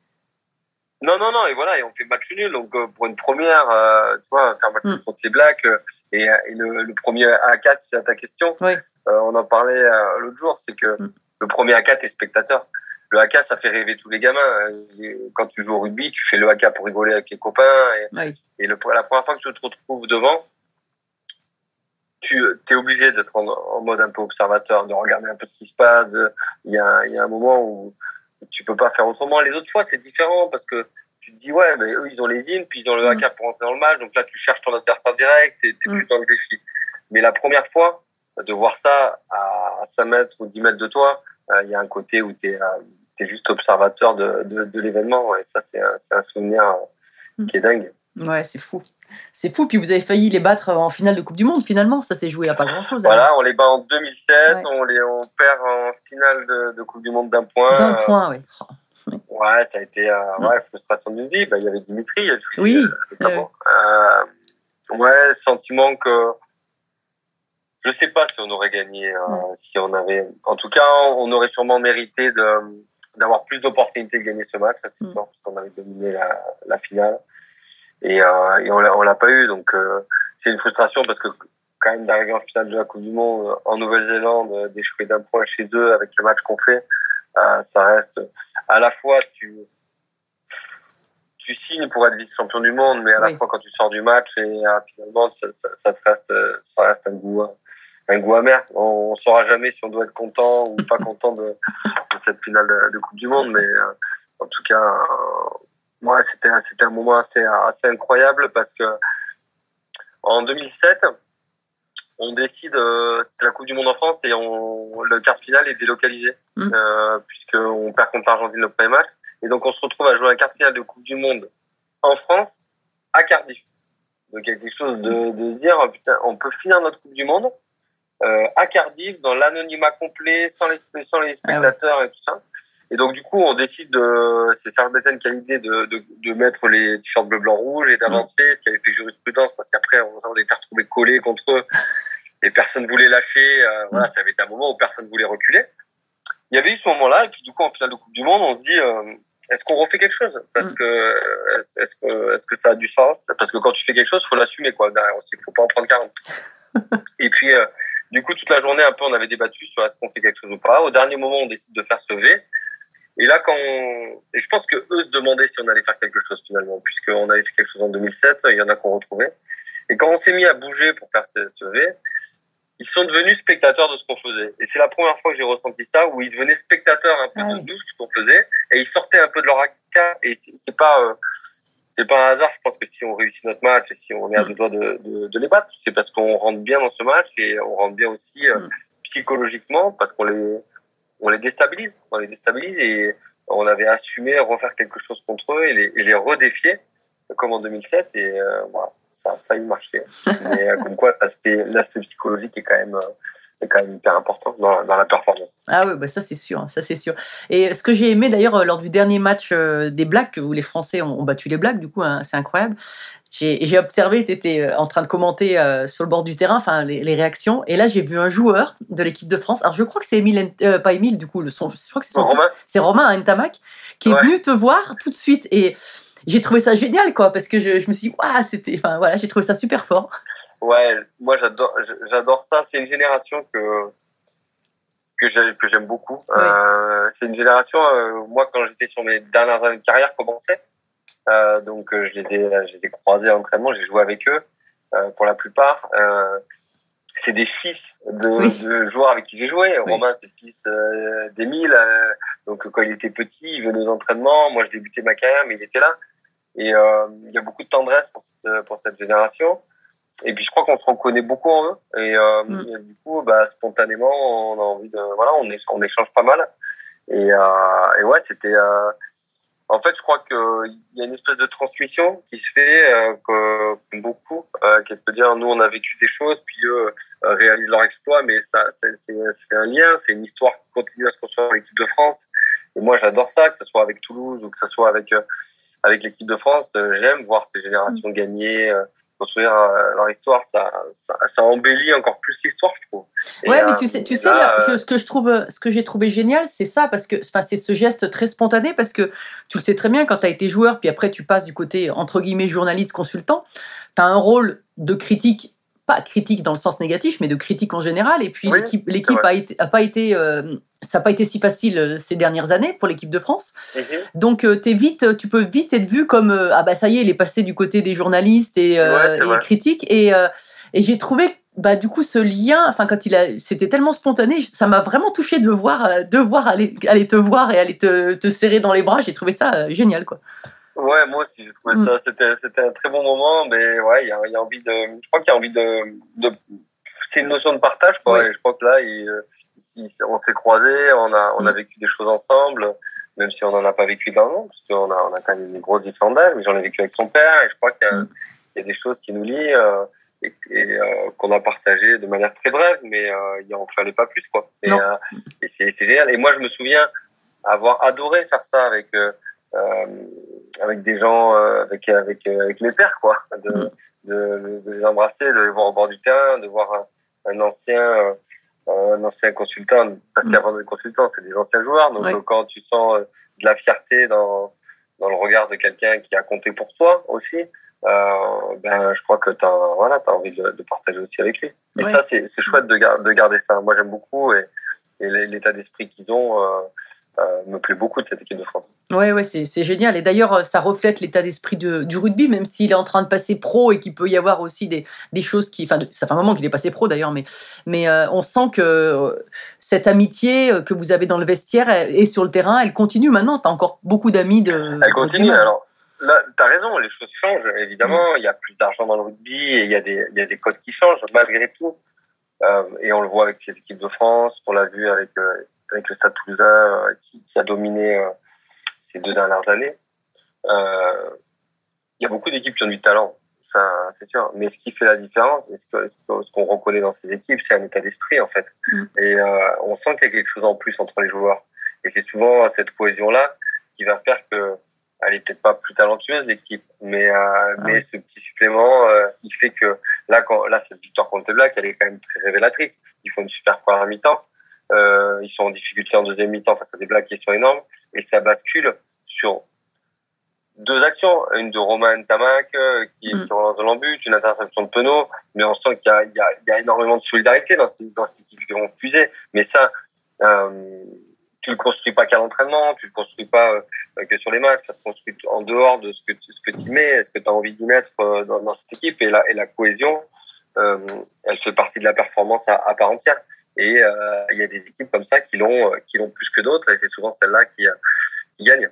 Non, non, non, et voilà, et on fait match nul. Donc, euh, pour une première, euh, tu vois, faire match nul Mm. contre les Blacks, euh, et, et le, le premier AK, si c'est à ta question, Oui. euh, on en parlait euh, l'autre jour, c'est que Mm. le premier AK, t'es spectateur. Le AK, ça fait rêver tous les gamins. Et Quand tu joues au rugby, tu fais le AK pour rigoler avec les copains. Et, Oui. et le, la première fois que tu te retrouves devant, tu es obligé d'être en, en mode un peu observateur, de regarder un peu ce qui se passe. de- Il y a, il y a un moment où tu peux pas faire autrement. Les autres fois, c'est différent parce que tu te dis, ouais, mais eux, ils ont les hymnes, puis ils ont le Mm. AK pour entrer dans le match. Donc là, tu cherches ton adversaire direct, t'es t'es Mm. plus dans le défi. Mais la première fois, de voir ça à 5 mètres ou 10 mètres de toi, euh, il y a un côté où tu es, juste observateur de, de, de l'événement. Et ça, c'est un, c'est un souvenir euh, Mm. qui est dingue. Ouais, c'est fou. C'est fou, puis vous avez failli les battre en finale de Coupe du Monde, finalement. Ça s'est joué à pas grand-chose. Voilà, on les bat en 2007, Ouais. on, les, on perd en finale de, de Coupe du Monde d'un point. D'un Euh, point, oui. Ouais, ça a été euh, ouais, frustration d'une vie. Bah, il y avait Dimitri, et puis, Oui, euh, notamment. Euh, ouais, sentiment que je sais pas si on aurait gagné, euh, si on avait. En tout cas, on aurait sûrement mérité de d'avoir plus d'opportunités de gagner ce match, ça c'est Mm. sûr, parce qu'on avait dominé la, la finale et, euh, et on l'a on l'a pas eu. Donc euh, c'est une frustration parce que quand même d'arriver en finale de la Coupe du Monde euh, en Nouvelle-Zélande, d'échouer d'un point chez eux avec le match qu'on fait, euh, ça reste à la fois tu tu signes pour être vice-champion du monde, mais à la fois quand tu sors du match et euh, finalement ça, ça, ça te reste ça reste un goût un goût amer. On, on saura jamais si on doit être content ou pas content de, de cette finale de, de Coupe du Monde, mais euh, en tout cas, moi c'était c'était un moment assez assez incroyable parce que en 2007 on décide, euh, c'était la Coupe du Monde en France et on, le quart de finale est délocalisé Mm. euh, puisqu'on perd contre l'Argentine le premier match et donc on se retrouve à jouer un quart de finale de Coupe du Monde en France à Cardiff. Donc il y a quelque chose de, de se dire putain on peut finir notre Coupe du Monde euh, à Cardiff dans l'anonymat complet sans les sans les spectateurs et tout ça. Et donc du coup on décide de c'est Serge Betten qui a l'idée de, de, de mettre les t-shirts bleu blanc rouge et d'avancer ce qui avait fait jurisprudence parce qu'après on, on était retrouvés collés contre eux et personne voulait lâcher. euh, voilà, ça avait été un moment où personne voulait reculer. il y avait eu ce moment-là, et puis du coup, en finale de Coupe du Monde, on se dit, euh, est-ce qu'on refait quelque chose? Parce Mm. que est-ce que ça a du sens? Parce que quand tu fais quelque chose, faut l'assumer, quoi. Derrière aussi, faut pas en prendre 40. [LAUGHS] et puis, euh, du coup, toute la journée, un peu, on avait débattu sur est-ce qu'on fait quelque chose ou pas. Au dernier moment, on décide de faire ce V. Et là, quand on... et je pense que eux se demandaient si on allait faire quelque chose finalement, puisqu'on avait fait quelque chose en 2007, il y en a qu'on retrouvait. Et quand on s'est mis à bouger pour faire ce, ce V, ils sont devenus spectateurs de ce qu'on faisait. Et c'est la première fois que j'ai ressenti ça, où ils devenaient spectateurs un peu Ah de nous, ce qu'on faisait, et ils sortaient un peu de leur acca. Et c'est c'est pas, euh, c'est pas un hasard. Je pense que si on réussit notre match et si on est à deux doigts de, de, de les battre, c'est parce qu'on rentre bien dans ce match et on rentre bien aussi euh, Mm. psychologiquement parce qu'on les, on les déstabilise. On les déstabilise et on avait assumé refaire quelque chose contre eux et les, et les redéfier comme en 2007 et euh, voilà, ça a failli marcher. [LAUGHS] Mais euh, comme quoi l'aspect psychologique est quand même euh, quand même hyper important dans la, dans la performance. Ah oui, bah ça c'est sûr, ça c'est sûr. Et ce que j'ai aimé d'ailleurs lors du dernier match des Blacks, où les Français ont, ont battu les Blacks, du coup, hein, c'est incroyable. J'ai observé, tu étais en train de commenter euh, sur le bord du terrain, enfin les, les réactions. Et là, j'ai vu un joueur de l'équipe de France. Alors, je crois que c'est Émile, euh, pas Émile, du coup, le son, je crois que c'est Romain, c'est Romain Ntamak qui est venu te voir tout de suite. Et j'ai trouvé ça génial, quoi, parce que je, je me suis dit, waouh, c'était, enfin voilà, j'ai trouvé ça super fort. ouais, moi j'adore j'adore ça. C'est une génération que que j'ai- que j'aime beaucoup. Euh, c'est une génération. euh, moi, quand j'étais sur mes dernières années de carrière, commençait. Euh, donc euh, je les ai je les ai croisés à l'entraînement. J'ai joué avec eux euh, pour la plupart. Euh, c'est des fils de, Oui. de joueurs avec qui j'ai joué. Oui. Romain, c'est le fils euh, d'Émile. euh, donc quand il était petit, il venait aux entraînements. Moi, je débutais ma carrière, mais il était là. Et euh, il y a beaucoup de tendresse pour cette, pour cette génération. Et puis je crois qu'on se reconnaît beaucoup en eux. Et, euh, Mm. et du coup, bah, spontanément, on a envie de, voilà, on, éch- on échange pas mal. Et, euh, et ouais, c'était. Euh, en fait, je crois qu'il y a une espèce de transmission qui se fait, euh, que beaucoup, euh, qui peut dire, nous, on a vécu des choses, puis eux euh, réalisent leur exploit, mais ça, c'est un lien, c'est une histoire qui continue à se construire avec l'équipe de France. Et moi, j'adore ça, que ce soit avec Toulouse ou que ce soit avec euh, avec l'équipe de France. Euh, J'aime voir ces générations gagner, construire euh, leur histoire. Ça, ça, ça embellit encore plus l'histoire, je trouve. Et, Ouais, mais euh, tu sais, tu sais là, euh, ce que je trouve, ce que j'ai trouvé génial, c'est ça, parce que, c'est ce geste très spontané, parce que tu le sais très bien, quand tu as été joueur, puis après tu passes du côté entre guillemets journaliste consultant, tu as un rôle de critique, pas critique dans le sens négatif, mais de critique en général. Et puis Oui, l'équipe, a, été, a pas été, euh, ça n'a pas été si facile euh, ces dernières années pour l'équipe de France. mhm. Donc euh, t'es vite, tu peux vite être vu comme euh, ah bah ça y est, il est passé du côté des journalistes et, Ouais, et vrai. critiques et et j'ai trouvé bah du coup ce lien, enfin quand il a, c'était tellement spontané, ça m'a vraiment touché de le voir, de voir aller, aller te voir et aller te, te serrer dans les bras. J'ai trouvé ça génial quoi. Ouais, moi aussi, j'ai trouvé Mm. ça. C'était, c'était un très bon moment, mais ouais, il y a, y a envie de. Je crois qu'il y a envie de. de c'est une notion de partage, quoi. Oui. Et je crois que là, il, il- on s'est croisés, on a, on a Mm. vécu des choses ensemble, même si on n'en a pas vécu énormément, parce qu'on a, on a quand même une grosse différence d'âge, mais j'en ai vécu avec son père, et je crois qu'il y a, Mm. il y a des choses qui nous lient, euh, et, et, euh, qu'on a partagées de manière très brève, mais euh, il en fallait pas plus, quoi. Et, euh, et c'est, c'est génial. Et moi, je me souviens avoir adoré faire ça avec. euh, euh, avec des gens, euh, avec, avec, euh, avec mes pères, quoi. De, Mm. de, de les embrasser, de les voir au bord du terrain, de voir un, un ancien, euh, un ancien consultant, parce Mm. qu'avant d'être consultant, c'est des anciens joueurs. Donc, Ouais. quand tu sens de la fierté dans, dans le regard de quelqu'un qui a compté pour toi aussi, euh, ben, je crois que t'as, voilà, t'as envie de, de partager aussi avec lui. Et Ouais. ça, c'est, c'est chouette de, de garder ça. Moi, j'aime beaucoup et, et l'état d'esprit qu'ils ont, euh, me plaît beaucoup de cette équipe de France. Ouais, ouais, c'est génial. Et d'ailleurs, euh, ça reflète l'état d'esprit de- du rugby, même s'il est en train de passer pro et qu'il peut y avoir aussi des, des choses qui. Enfin, ça fait un moment qu'il est passé pro d'ailleurs, mais, mais euh, on sent que euh, cette amitié euh, que vous avez dans le vestiaire et sur le terrain, elle continue maintenant. Tu as encore beaucoup d'amis de. Elle continue. Alors là, t'as raison, les choses changent évidemment. Il y a plus d'argent dans le rugby et il y a des il y a des codes qui changent malgré tout. Euh, et on le voit avec cette équipe de France. On l'a vu avec euh, avec le Stade Toulousain euh, qui, qui a dominé euh, ces deux dernières années. Euh, Il y a beaucoup d'équipes qui ont du talent, ça c'est sûr. Mais ce qui fait la différence, et ce qu'on reconnaît dans ces équipes, c'est un état d'esprit en fait. Mm. Et on sent qu'il y a quelque chose en plus entre les joueurs. Et c'est souvent cette cohésion-là qui va faire que elle est peut-être pas plus talentueuse l'équipe, mais euh, mais ce petit supplément, euh, il fait que là, quand là cette victoire contre les Blacks, elle est quand même très révélatrice. Ils font une super première mi-temps. Euh, ils sont en difficulté en deuxième mi-temps face à des blagues qui sont énormes, et ça bascule sur deux actions, une de Romain Tamac euh, qui, Mm. qui relance de l'embut, une interception de Penaud, mais on sent qu'il y a, y, y énormément de solidarité dans, ces- dans cette équipe qui vont fuser. Mais ça, euh, tu le construis pas qu'à l'entraînement, tu le construis pas euh, que sur les matchs, ça se construit en dehors de ce que tu, ce que tu mets, ce que tu as envie d'y mettre dans, dans cette équipe. Et la, et la cohésion, elle fait partie de la performance à, à part entière. Et euh, il y a des équipes comme ça qui l'ont euh, qui l'ont plus que d'autres et c'est souvent celle-là qui, euh, qui gagne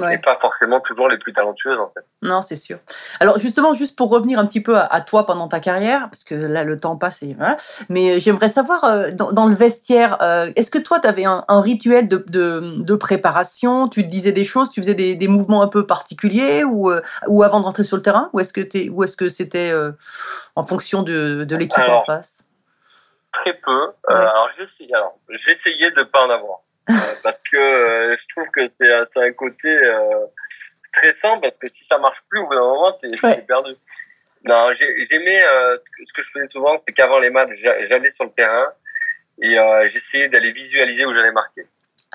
Ouais. et pas forcément toujours les plus talentueuses en fait. Non, c'est sûr. Alors justement, juste pour revenir un petit peu à, à toi pendant ta carrière, parce que là le temps passe, et voilà. mais euh, j'aimerais savoir euh, dans, dans le vestiaire, euh, est-ce que toi tu avais un, un rituel de, de, de préparation? Tu te disais des choses, tu faisais des, des mouvements un peu particuliers ou, euh, ou avant de rentrer sur le terrain? Ou est-ce que ou est-ce que c'était en fonction de, de l'équipe en face? Très peu. Ouais. alors j'essayais alors j'essayais de pas en avoir parce que euh, je trouve que c'est un- côté euh, stressant parce que si ça marche plus au bout d'un moment t'es Ouais. perdu. Non, j'ai- j'aimais euh, ce que- je faisais souvent, c'est qu'avant les matchs, j'a- j'allais sur le terrain et euh, j'essayais d'aller visualiser où j'allais marquer.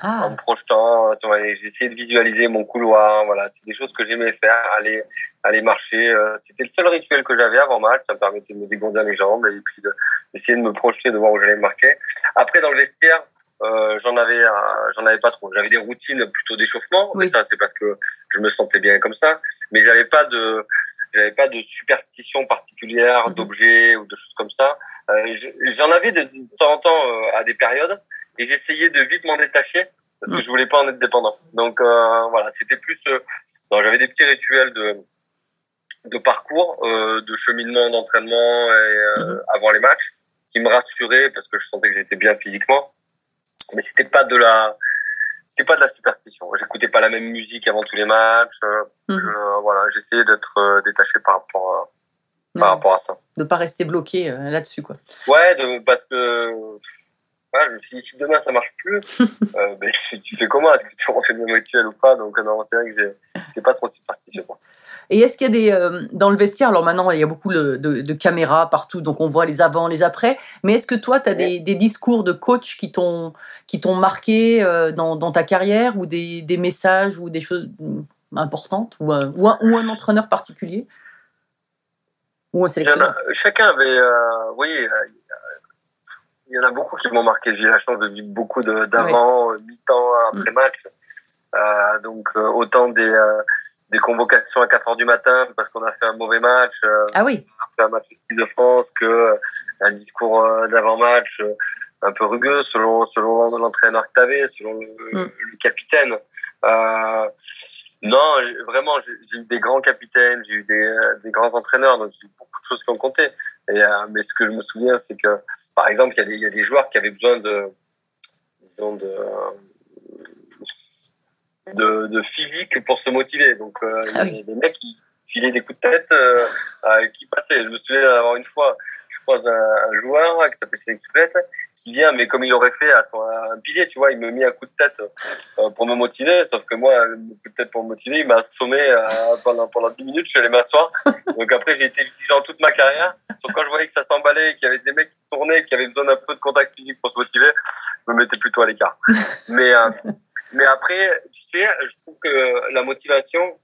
en Ah, me projetant. J'essayais de visualiser mon couloir. Voilà, c'est des choses que j'aimais faire. Aller, aller marcher. euh, C'était le seul rituel que j'avais avant match. Ça me permettait de me dégondir les jambes et puis de- d'essayer de, me projeter, de voir où j'allais marquer. Après, dans le vestiaire, euh, j'en avais, euh, j'en avais pas trop. J'avais des routines plutôt d'échauffement. Mais Oui. ça, c'est parce que je me sentais bien comme ça. Mais j'avais pas de, j'avais pas de superstition particulière, Mhm. d'objets ou de choses comme ça. Euh, J'en avais de, de temps en temps euh, à des périodes et j'essayais de vite m'en détacher parce que Mm. je voulais pas en être dépendant. Donc euh, voilà, c'était plus. euh, non, j'avais des petits rituels de de parcours, euh, de cheminement, d'entraînement et, euh, Mhm. avant les matchs, qui me rassuraient parce que je sentais que j'étais bien physiquement. Mais c'était pas de la c'était pas de la superstition. J'écoutais pas la même musique avant tous les matchs. euh, Mhm. je- voilà, j'essayais d'être euh, détaché par rapport à, par rapport à ça. de pas rester bloqué euh, là-dessus quoi. Ouais, de, parce que ouais, je me suis dit, si demain ça marche plus, [LAUGHS] euh, ben, tu, fais comment? Est-ce que tu refais le même rituel ou pas? Donc, euh, non, c'est vrai que j'étais pas trop superstitieux pour ça. Et est-ce qu'il y a des euh, dans le vestiaire alors maintenant il y a beaucoup de, de- de caméras partout donc on voit les avant les après mais est-ce que toi tu as des, des discours de coach qui t'ont marqué euh, dans, dans ta carrière ou des, des messages ou des choses mm, importantes ou un, ou un, ou un entraîneur particulier? Ou un chacun avait, oui, il y en a beaucoup qui m'ont marqué. J'ai eu la chance de vivre beaucoup d'avant, euh, mi-temps, après match. Euh, donc, euh, autant des, euh, des convocations à 4 heures du matin parce qu'on a fait un mauvais match. euh, ah oui après un match de France que euh, un discours euh, d'avant-match euh, un peu rugueux selon selon l'entraîneur que tu avais, selon le, Mm. le capitaine. Non, vraiment, j'ai eu des grands capitaines, j'ai eu des, euh, des grands entraîneurs, donc j'ai eu beaucoup de choses qui ont compté. Et, euh, mais ce que je me souviens, c'est que, par exemple, il y, a des- il y a des joueurs qui avaient besoin de, disons, de, de, de physique pour se motiver. Donc, euh, il y Ah a oui. des mecs qui filaient des coups de tête euh, euh, qui passaient. Je me souviens d'avoir une fois, je croise un, un joueur qui s'appelle Soulette, qui vient, mais comme il aurait fait à, son, à un pilier, tu vois, il me mit un coup de tête euh, pour me motiver, sauf que moi, le coup de tête pour me motiver, il m'a assommé euh, pendant, pendant 10 minutes, je suis allé m'asseoir. Donc après, j'ai été vigilant toute ma carrière. Sauf quand je voyais que ça s'emballait, qu'il y avait des mecs qui tournaient, qui avaient besoin d'un peu de contact physique pour se motiver, je me mettais plutôt à l'écart. Mais, euh, mais après, tu sais, je trouve que la motivation,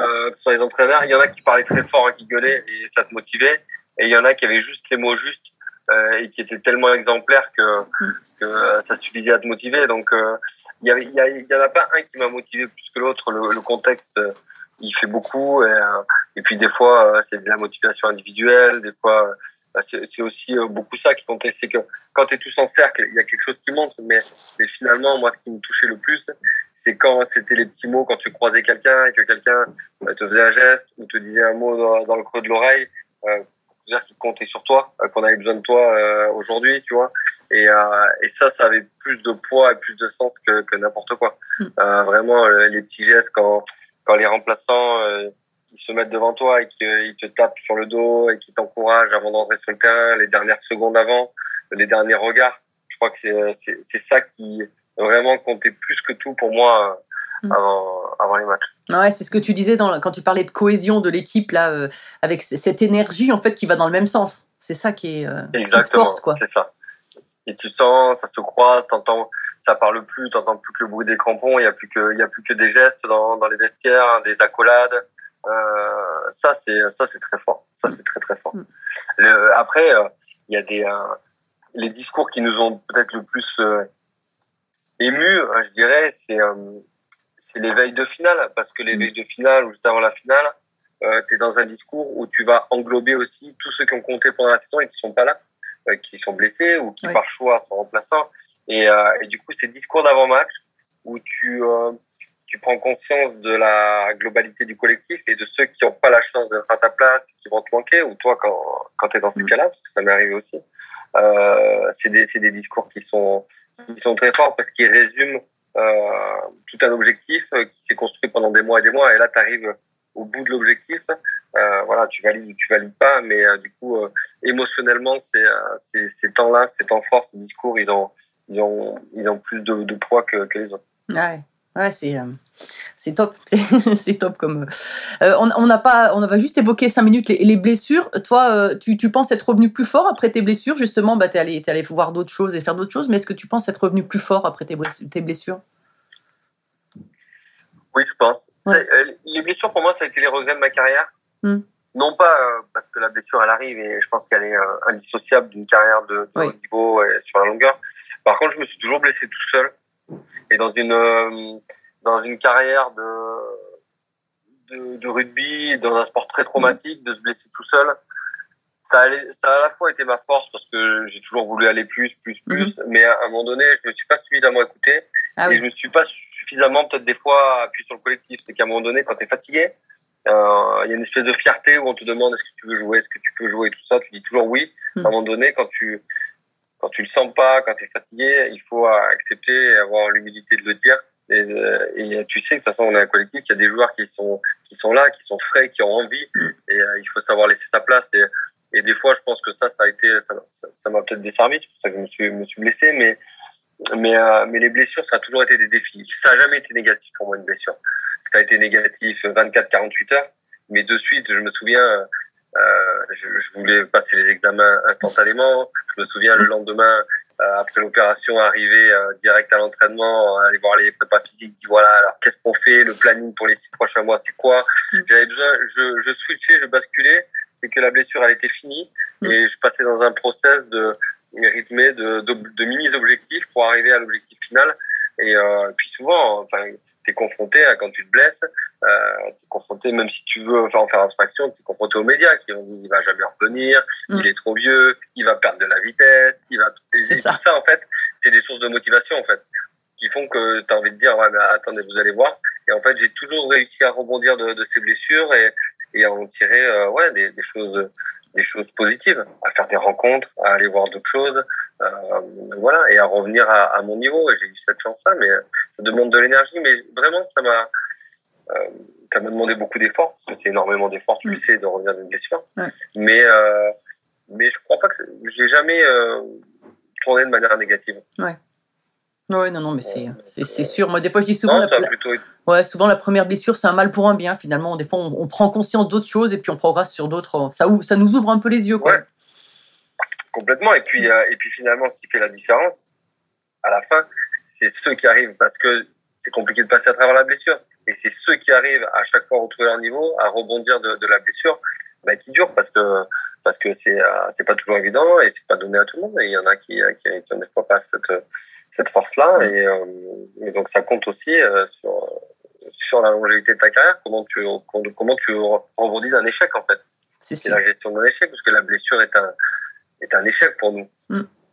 euh, soit les entraîneurs, il y en a qui parlaient très fort et qui gueulaient et ça te motivait. Et il y en a qui avaient juste les mots justes euh, et qui étaient tellement exemplaires que, que euh, ça suffisait à te motiver. Donc, euh, il y avait- il y, y en a pas un qui m'a motivé plus que l'autre. Le, le contexte, euh, il fait beaucoup. Et, euh, et puis des fois, euh, c'est de la motivation individuelle. Des fois, euh, c'est c'est aussi beaucoup ça qui comptait. C'est que quand tu es tous en cercle, il y a quelque chose qui monte. Mais, mais finalement, moi, ce qui me touchait le plus, c'est quand c'était les petits mots, quand tu croisais quelqu'un et que quelqu'un te faisait un geste ou te disait un mot dans, dans le creux de l'oreille. Euh, pour dire qu'il comptait sur toi, qu'on avait besoin de toi euh, aujourd'hui, tu vois. Et, euh, et ça, ça avait plus de poids et plus de sens que, que n'importe quoi. Mm. Euh, vraiment, les petits gestes quand, quand les remplaçants euh, ils se mettent devant toi et qu'ils te tapent sur le dos et qu'ils t'encouragent avant d'entrer sur le terrain, les dernières secondes avant, les derniers regards. Je crois que c'est- c'est ça qui vraiment comptait plus que tout pour moi euh, Mm. avant, avant les matchs. Ouais, c'est ce que tu disais dans, quand tu parlais de cohésion de l'équipe, là, euh, avec cette énergie en fait qui va dans le même sens. C'est ça qui est euh, qui te Exactement, porte, quoi. c'est ça. Et tu sens, ça se croise, t'entends, ça parle plus, t'entends plus que le bruit des crampons, il y a plus que, il y a plus que des gestes dans, dans les vestiaires, des accolades. Euh, ça c'est, ça c'est très fort. Ça c'est très très fort. Mm. Le- après, euh, il y a des, euh, les discours qui nous ont peut-être le plus euh, émus, euh, je dirais, c'est, c'est les veilles de finale, parce que les Mm. veilles de finale ou juste avant la finale, euh, tu es dans un discours où tu vas englober aussi tous ceux qui ont compté pendant la saison et qui sont pas là, qui sont blessés ou qui par choix sont remplaçants. Et, euh, et du coup, ces discours d'avant-match où tu, euh, tu prends conscience de la globalité du collectif et de ceux qui n'ont pas la chance d'être à ta place, qui vont te manquer, ou toi quand, quand tu es dans ces Mm. cas-là, parce que ça m'est arrivé aussi. Euh, c'est des, des discours qui sont, qui sont très forts parce qu'ils résument euh, tout un objectif euh, qui s'est construit pendant des mois et des mois. Et là, tu arrives au bout de l'objectif. Euh, voilà, tu valides ou tu valides pas, mais euh, du coup, euh, émotionnellement, c'est, ces temps-là, ces temps forts, ces discours, ils ont, ils ont, ils ont plus de, de poids que, que les autres. Ouais, ouais c'est c'est top. [LAUGHS] C'est- top comme. on on n'a pas, on va juste évoquer cinq minutes les, les blessures. Toi, tu, tu penses être revenu plus fort après tes blessures Justement, bah, tu es allé, t'es allé voir d'autres choses et faire d'autres choses, mais est-ce que tu penses être revenu plus fort après tes, bless- tes blessures? Oui, je pense. Ouais. Les blessures, pour moi, ça a été les regrets de ma carrière. Hmm. Non pas euh, parce que la blessure, elle arrive et je pense qu'elle est euh, indissociable d'une carrière de, de Oui. haut niveau et sur la longueur. Par contre, je me suis toujours blessé tout seul. Et dans une, euh, dans une carrière de, de, de rugby, dans un sport très traumatique, de se blesser tout seul, ça, allait- ça a à la fois été ma force parce que j'ai toujours voulu aller plus, plus, plus. Mais à un moment donné, je me suis pas suffisamment écouté. Ah et oui. je me suis pas suffisamment peut-être des fois appuyé sur le collectif. C'est qu'à un moment donné, quand tu es fatigué, euh, il y a une espèce de fierté où on te demande est-ce que tu veux jouer, est-ce que tu peux jouer, tout ça. Tu dis toujours oui. À un moment donné, quand tu quand tu le sens pas, quand tu es fatigué, il faut accepter et avoir l'humilité de le dire. Et, euh, et tu sais que de toute façon, on est un collectif, qu'il y a des joueurs qui sont qui sont là, qui sont frais, qui ont envie, Mm. et euh, il faut savoir laisser sa place. Et, et des fois, je pense que ça, ça a été, ça ça- ça m'a peut-être desservi, c'est pour ça que je me suis me suis blessé, mais mais, euh, mais les blessures, ça a toujours été des défis. Ça n'a jamais été négatif pour moi, une blessure. Ça a été négatif 24-48 heures. Mais de suite, je me souviens, euh, je, je voulais passer les examens instantanément. Je me souviens le lendemain, euh, après l'opération, arriver euh, direct à l'entraînement, aller voir les prépas physiques, dire voilà, alors qu'est-ce qu'on fait, le planning pour les six prochains mois, c'est quoi? J'avais besoin, je, je switchais, je basculais. C'est que la blessure, elle était finie. Et je passais dans un process de rythmé de, de, de mini-objectifs pour arriver à l'objectif final. Et euh, puis souvent, enfin, tu es confronté à quand tu te blesses, euh, tu es confronté, même si tu veux enfin, en faire abstraction, tu es confronté aux médias qui vont dire il va jamais revenir, Mm. il est trop vieux, il va perdre de la vitesse, il va. Et, C'est et ça. tout ça, en fait, c'est des sources de motivation, en fait, qui font que tu as envie de dire ouais, mais attendez, vous allez voir. Et en fait, j'ai toujours réussi à rebondir de, de ces blessures et, et à en tirer euh, ouais, des, des choses des choses positives, à faire des rencontres, à aller voir d'autres choses, euh, voilà, et à revenir à, à mon niveau. J'ai eu cette chance-là, mais ça demande de l'énergie. Mais vraiment, ça m'a, euh, ça m'a demandé beaucoup d'efforts, parce que c'est énormément d'efforts, tu le sais, de revenir d'une blessure. Ouais. Mais, euh, mais je crois pas que j'ai jamais euh, tourné de manière négative. Ouais, non, non, mais c'est c'est- sûr. Moi, des fois, je dis souvent, Non, la, ça plutôt ouais, souvent la première blessure, c'est un mal pour un bien. Finalement, des fois, on, on prend conscience d'autres choses et puis on progresse sur d'autres. Ça, ou- ça nous ouvre un peu les yeux, quoi. Ouais. Complètement. Et puis, euh, et puis finalement, ce qui fait la différence, à la fin, c'est ceux qui arrivent parce que c'est compliqué de passer à travers la blessure. Et c'est ceux qui arrivent à chaque fois à retrouver leur niveau, à rebondir de, de la blessure, bah, qui durent parce que parce que c'est euh, c'est pas toujours évident et c'est pas donné à tout le monde. Et il y en a qui qui, qui ont des fois pas cette cette force-là. Et, euh, et donc ça compte aussi euh, sur sur la longévité de ta carrière. Comment tu comment tu rebondis d'un échec en fait. C'est la gestion d'un échec parce que la blessure est un est un échec pour nous.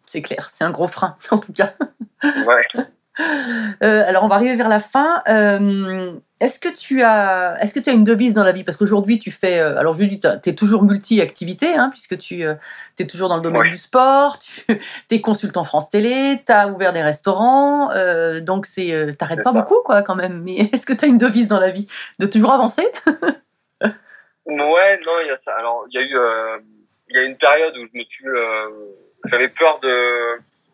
C'est clair. C'est un gros frein, [LAUGHS] en tout cas. Ouais. Euh, alors, on va arriver vers la fin. Euh, est-ce que tu as, est-ce que tu as une devise dans la vie? Parce qu'aujourd'hui, tu fais, euh, alors je dis, tu es toujours multi-activité, hein, puisque tu es toujours dans le domaine Ouais. du sport, tu [LAUGHS] es consultant France Télé, tu as ouvert des restaurants, donc c'est, t'arrêtes pas ça. beaucoup, quoi, quand même. Mais [LAUGHS] est-ce que tu as une devise dans la vie? De toujours avancer? Ouais, non, il y a ça. Alors, il y a eu, il y a une période où je me suis, j'avais peur de,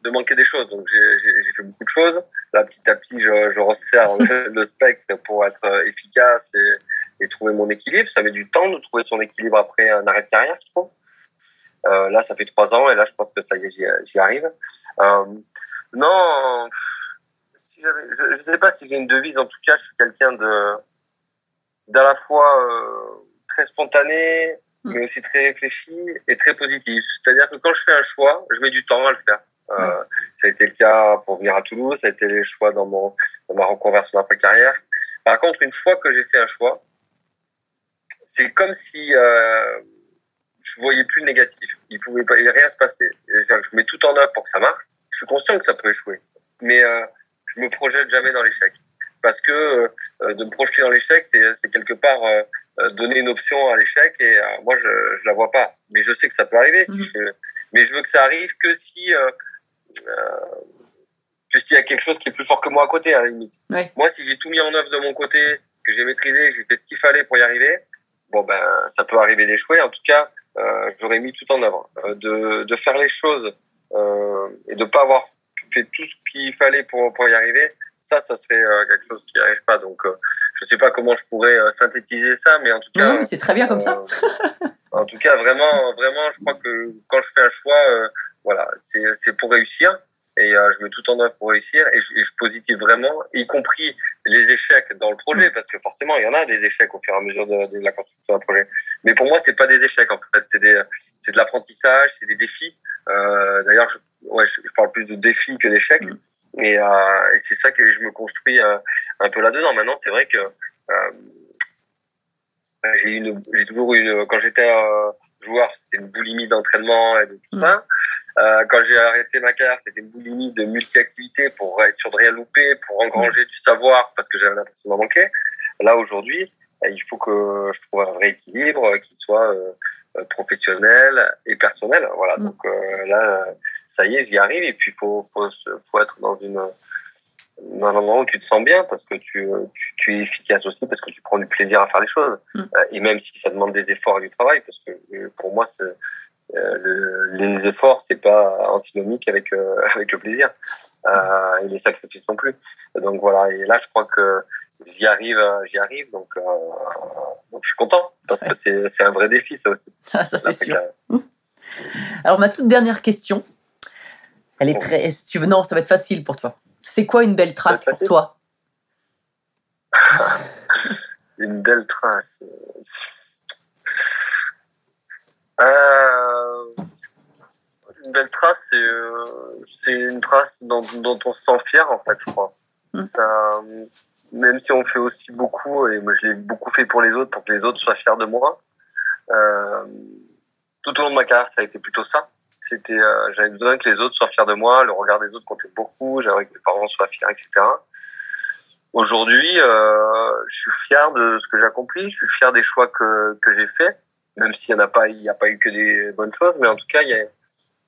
de manquer des choses. Donc, j'ai, fait beaucoup de choses. Là, petit à petit, je, je resserre le, [LAUGHS] le spectre pour être euh, efficace et, et trouver mon équilibre. Ça met du temps de trouver son équilibre après un arrêt de carrière, je trouve. Euh, là, ça fait trois ans et là, je pense que ça y est, j'y, arrive. Euh, non, si je ne sais pas si j'ai une devise. En tout cas, je suis quelqu'un de d'à la fois euh, très spontané, mais aussi très réfléchi et très positif. C'est-à-dire que quand je fais un choix, je mets du temps à le faire. Euh, Ça a été le cas pour venir à Toulouse, ça a été les choix dans, mon, dans ma reconversion après carrière. Par contre, une fois que j'ai fait un choix, c'est comme si euh, je voyais plus le négatif. Il pouvait pas, il rien se passer. Que je mets tout en œuvre pour que ça marche. Je suis conscient que ça peut échouer, mais euh, je me projette jamais dans l'échec. Parce que euh, de me projeter dans l'échec, c'est quelque part euh, donner une option à l'échec et euh, moi je je la vois pas. Mais je sais que ça peut arriver. Si je- mais je veux que ça arrive que si euh, euh, y a quelque chose qui est plus fort que moi à côté à la limite. Ouais. Moi, si j'ai tout mis en œuvre de mon côté, que j'ai maîtrisé, j'ai fait ce qu'il fallait pour y arriver, bon ben ça peut arriver d'échouer. En tout cas, euh, j'aurais mis tout en œuvre, Euh, de de faire les choses euh, et de pas avoir fait tout ce qu'il fallait pour pour y arriver. Ça, ça serait quelque chose qui arrive pas. Donc, je sais pas comment je pourrais synthétiser ça, mais en tout cas, mais c'est très bien comme ça. En tout cas, vraiment, vraiment, je crois que quand je fais un choix, euh, voilà, c'est pour réussir. Et euh, je mets tout en œuvre pour réussir et je, et je positive vraiment, y compris les échecs dans le projet, parce que forcément, il y en a des échecs au fur et à mesure de, de la construction d'un projet. Mais pour moi, c'est pas des échecs en fait, c'est des, c'est de l'apprentissage, c'est des défis. Euh, D'ailleurs, je, ouais, je, je parle plus de défis que d'échecs. Et, euh, et c'est ça que je me construis euh, un peu là-dedans. Maintenant, c'est vrai que j'ai une, j'ai toujours eu une, quand j'étais euh, joueur, c'était une boulimie d'entraînement et de tout Mm. ça. Euh, quand j'ai arrêté ma carrière, c'était une boulimie de multi-activité pour être sûr de rien louper, pour engranger du savoir parce que j'avais l'impression d'en manquer. Là, aujourd'hui, euh, il faut que je trouve un vrai équilibre euh, qui soit euh, euh, professionnel et personnel. Voilà. Mm. Donc euh, là, euh, ça y est, j'y arrive. Et puis, faut, faut, faut être dans une dans un endroit où tu te sens bien parce que tu, tu, tu es efficace aussi parce que tu prends du plaisir à faire les choses Mm. Euh, et même si ça demande des efforts et du travail parce que euh, pour moi euh, le, les efforts c'est pas antinomique avec euh, [LAUGHS] avec le plaisir euh, et les sacrifices non plus donc voilà et là je crois que j'y arrive j'y arrive donc donc je suis content parce que c'est un vrai défi ça aussi [LAUGHS] Ça, ça, c'est sûr. carrière. Alors, ma toute dernière question, elle est très. non, ça va être facile pour toi. C'est quoi une belle trace pour toi? [LAUGHS] Une belle trace. Euh, une belle trace, c'est euh, une trace dont, dont on se sent fier en fait, je crois. Ça, même si on fait aussi beaucoup, et moi je l'ai beaucoup fait pour les autres, pour que les autres soient fiers de moi. Euh, tout au long de ma carrière, ça a été plutôt ça. C'était, euh, j'avais besoin que les autres soient fiers de moi, le regard des autres comptait beaucoup, j'avais que mes parents soient fiers, etc. Aujourd'hui, euh, je suis fier de ce que j'ai accompli, je suis fier des choix que, que j'ai faits, même s'il y en a pas, il n'y a pas eu que des bonnes choses, mais en tout cas, il y a, y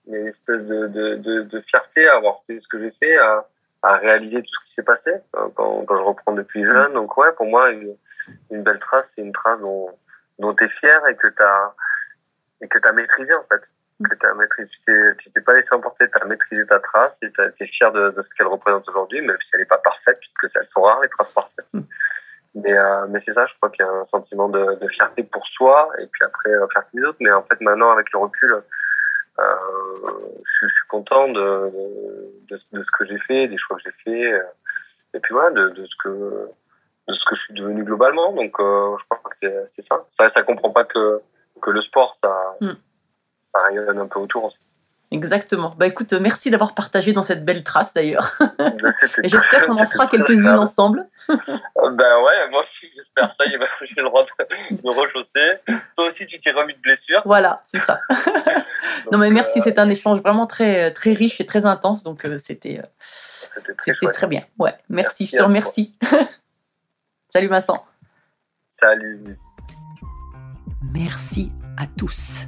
une espèce de, de, de, de fierté à avoir fait ce que j'ai fait, à, à réaliser tout ce qui s'est passé euh, quand, quand je reprends depuis jeune. Donc ouais, pour moi, une, une belle trace, c'est une trace dont, dont tu es fier et que tu as et que tu as maîtrisé en fait. Que t'as maîtrisé, tu t'es, tu pas laissé emporter, tu as maîtrisé ta trace et tu es fier de, de ce qu'elle représente aujourd'hui, même si elle n'est pas parfaite, puisque elles sont rares les traces parfaites. Mais, euh, mais c'est ça, je crois qu'il y a un sentiment de, de fierté pour soi et puis après euh, fierté des autres. Mais en fait, maintenant, avec le recul, euh, je, suis- je suis content de, de, de ce que j'ai fait, des choix que j'ai fait, euh, et puis voilà, de, de ce que de ce que je suis devenu globalement. Donc, euh, je crois que c'est, c'est ça. Ça, ça comprend pas que que le sport, ça, Mm. Ça rayonne un peu autour aussi. Exactement. Bah écoute, euh, merci d'avoir partagé dans cette belle trace d'ailleurs. [LAUGHS] Et j'espère [LAUGHS] qu'on en fera quelques-unes ensemble. [LAUGHS] Ben ouais, moi aussi j'espère ça. Il va j'ai le droit de, de rechausser. Toi aussi tu t'es remis de blessure. Voilà, c'est ça. non mais merci, euh, c'est un échange vraiment très, très riche et très intense, donc euh, c'était euh, C'était très c'était chouette. très bien. Ouais, merci, Merci je te remercie. Salut Vincent. Salut. Merci à tous,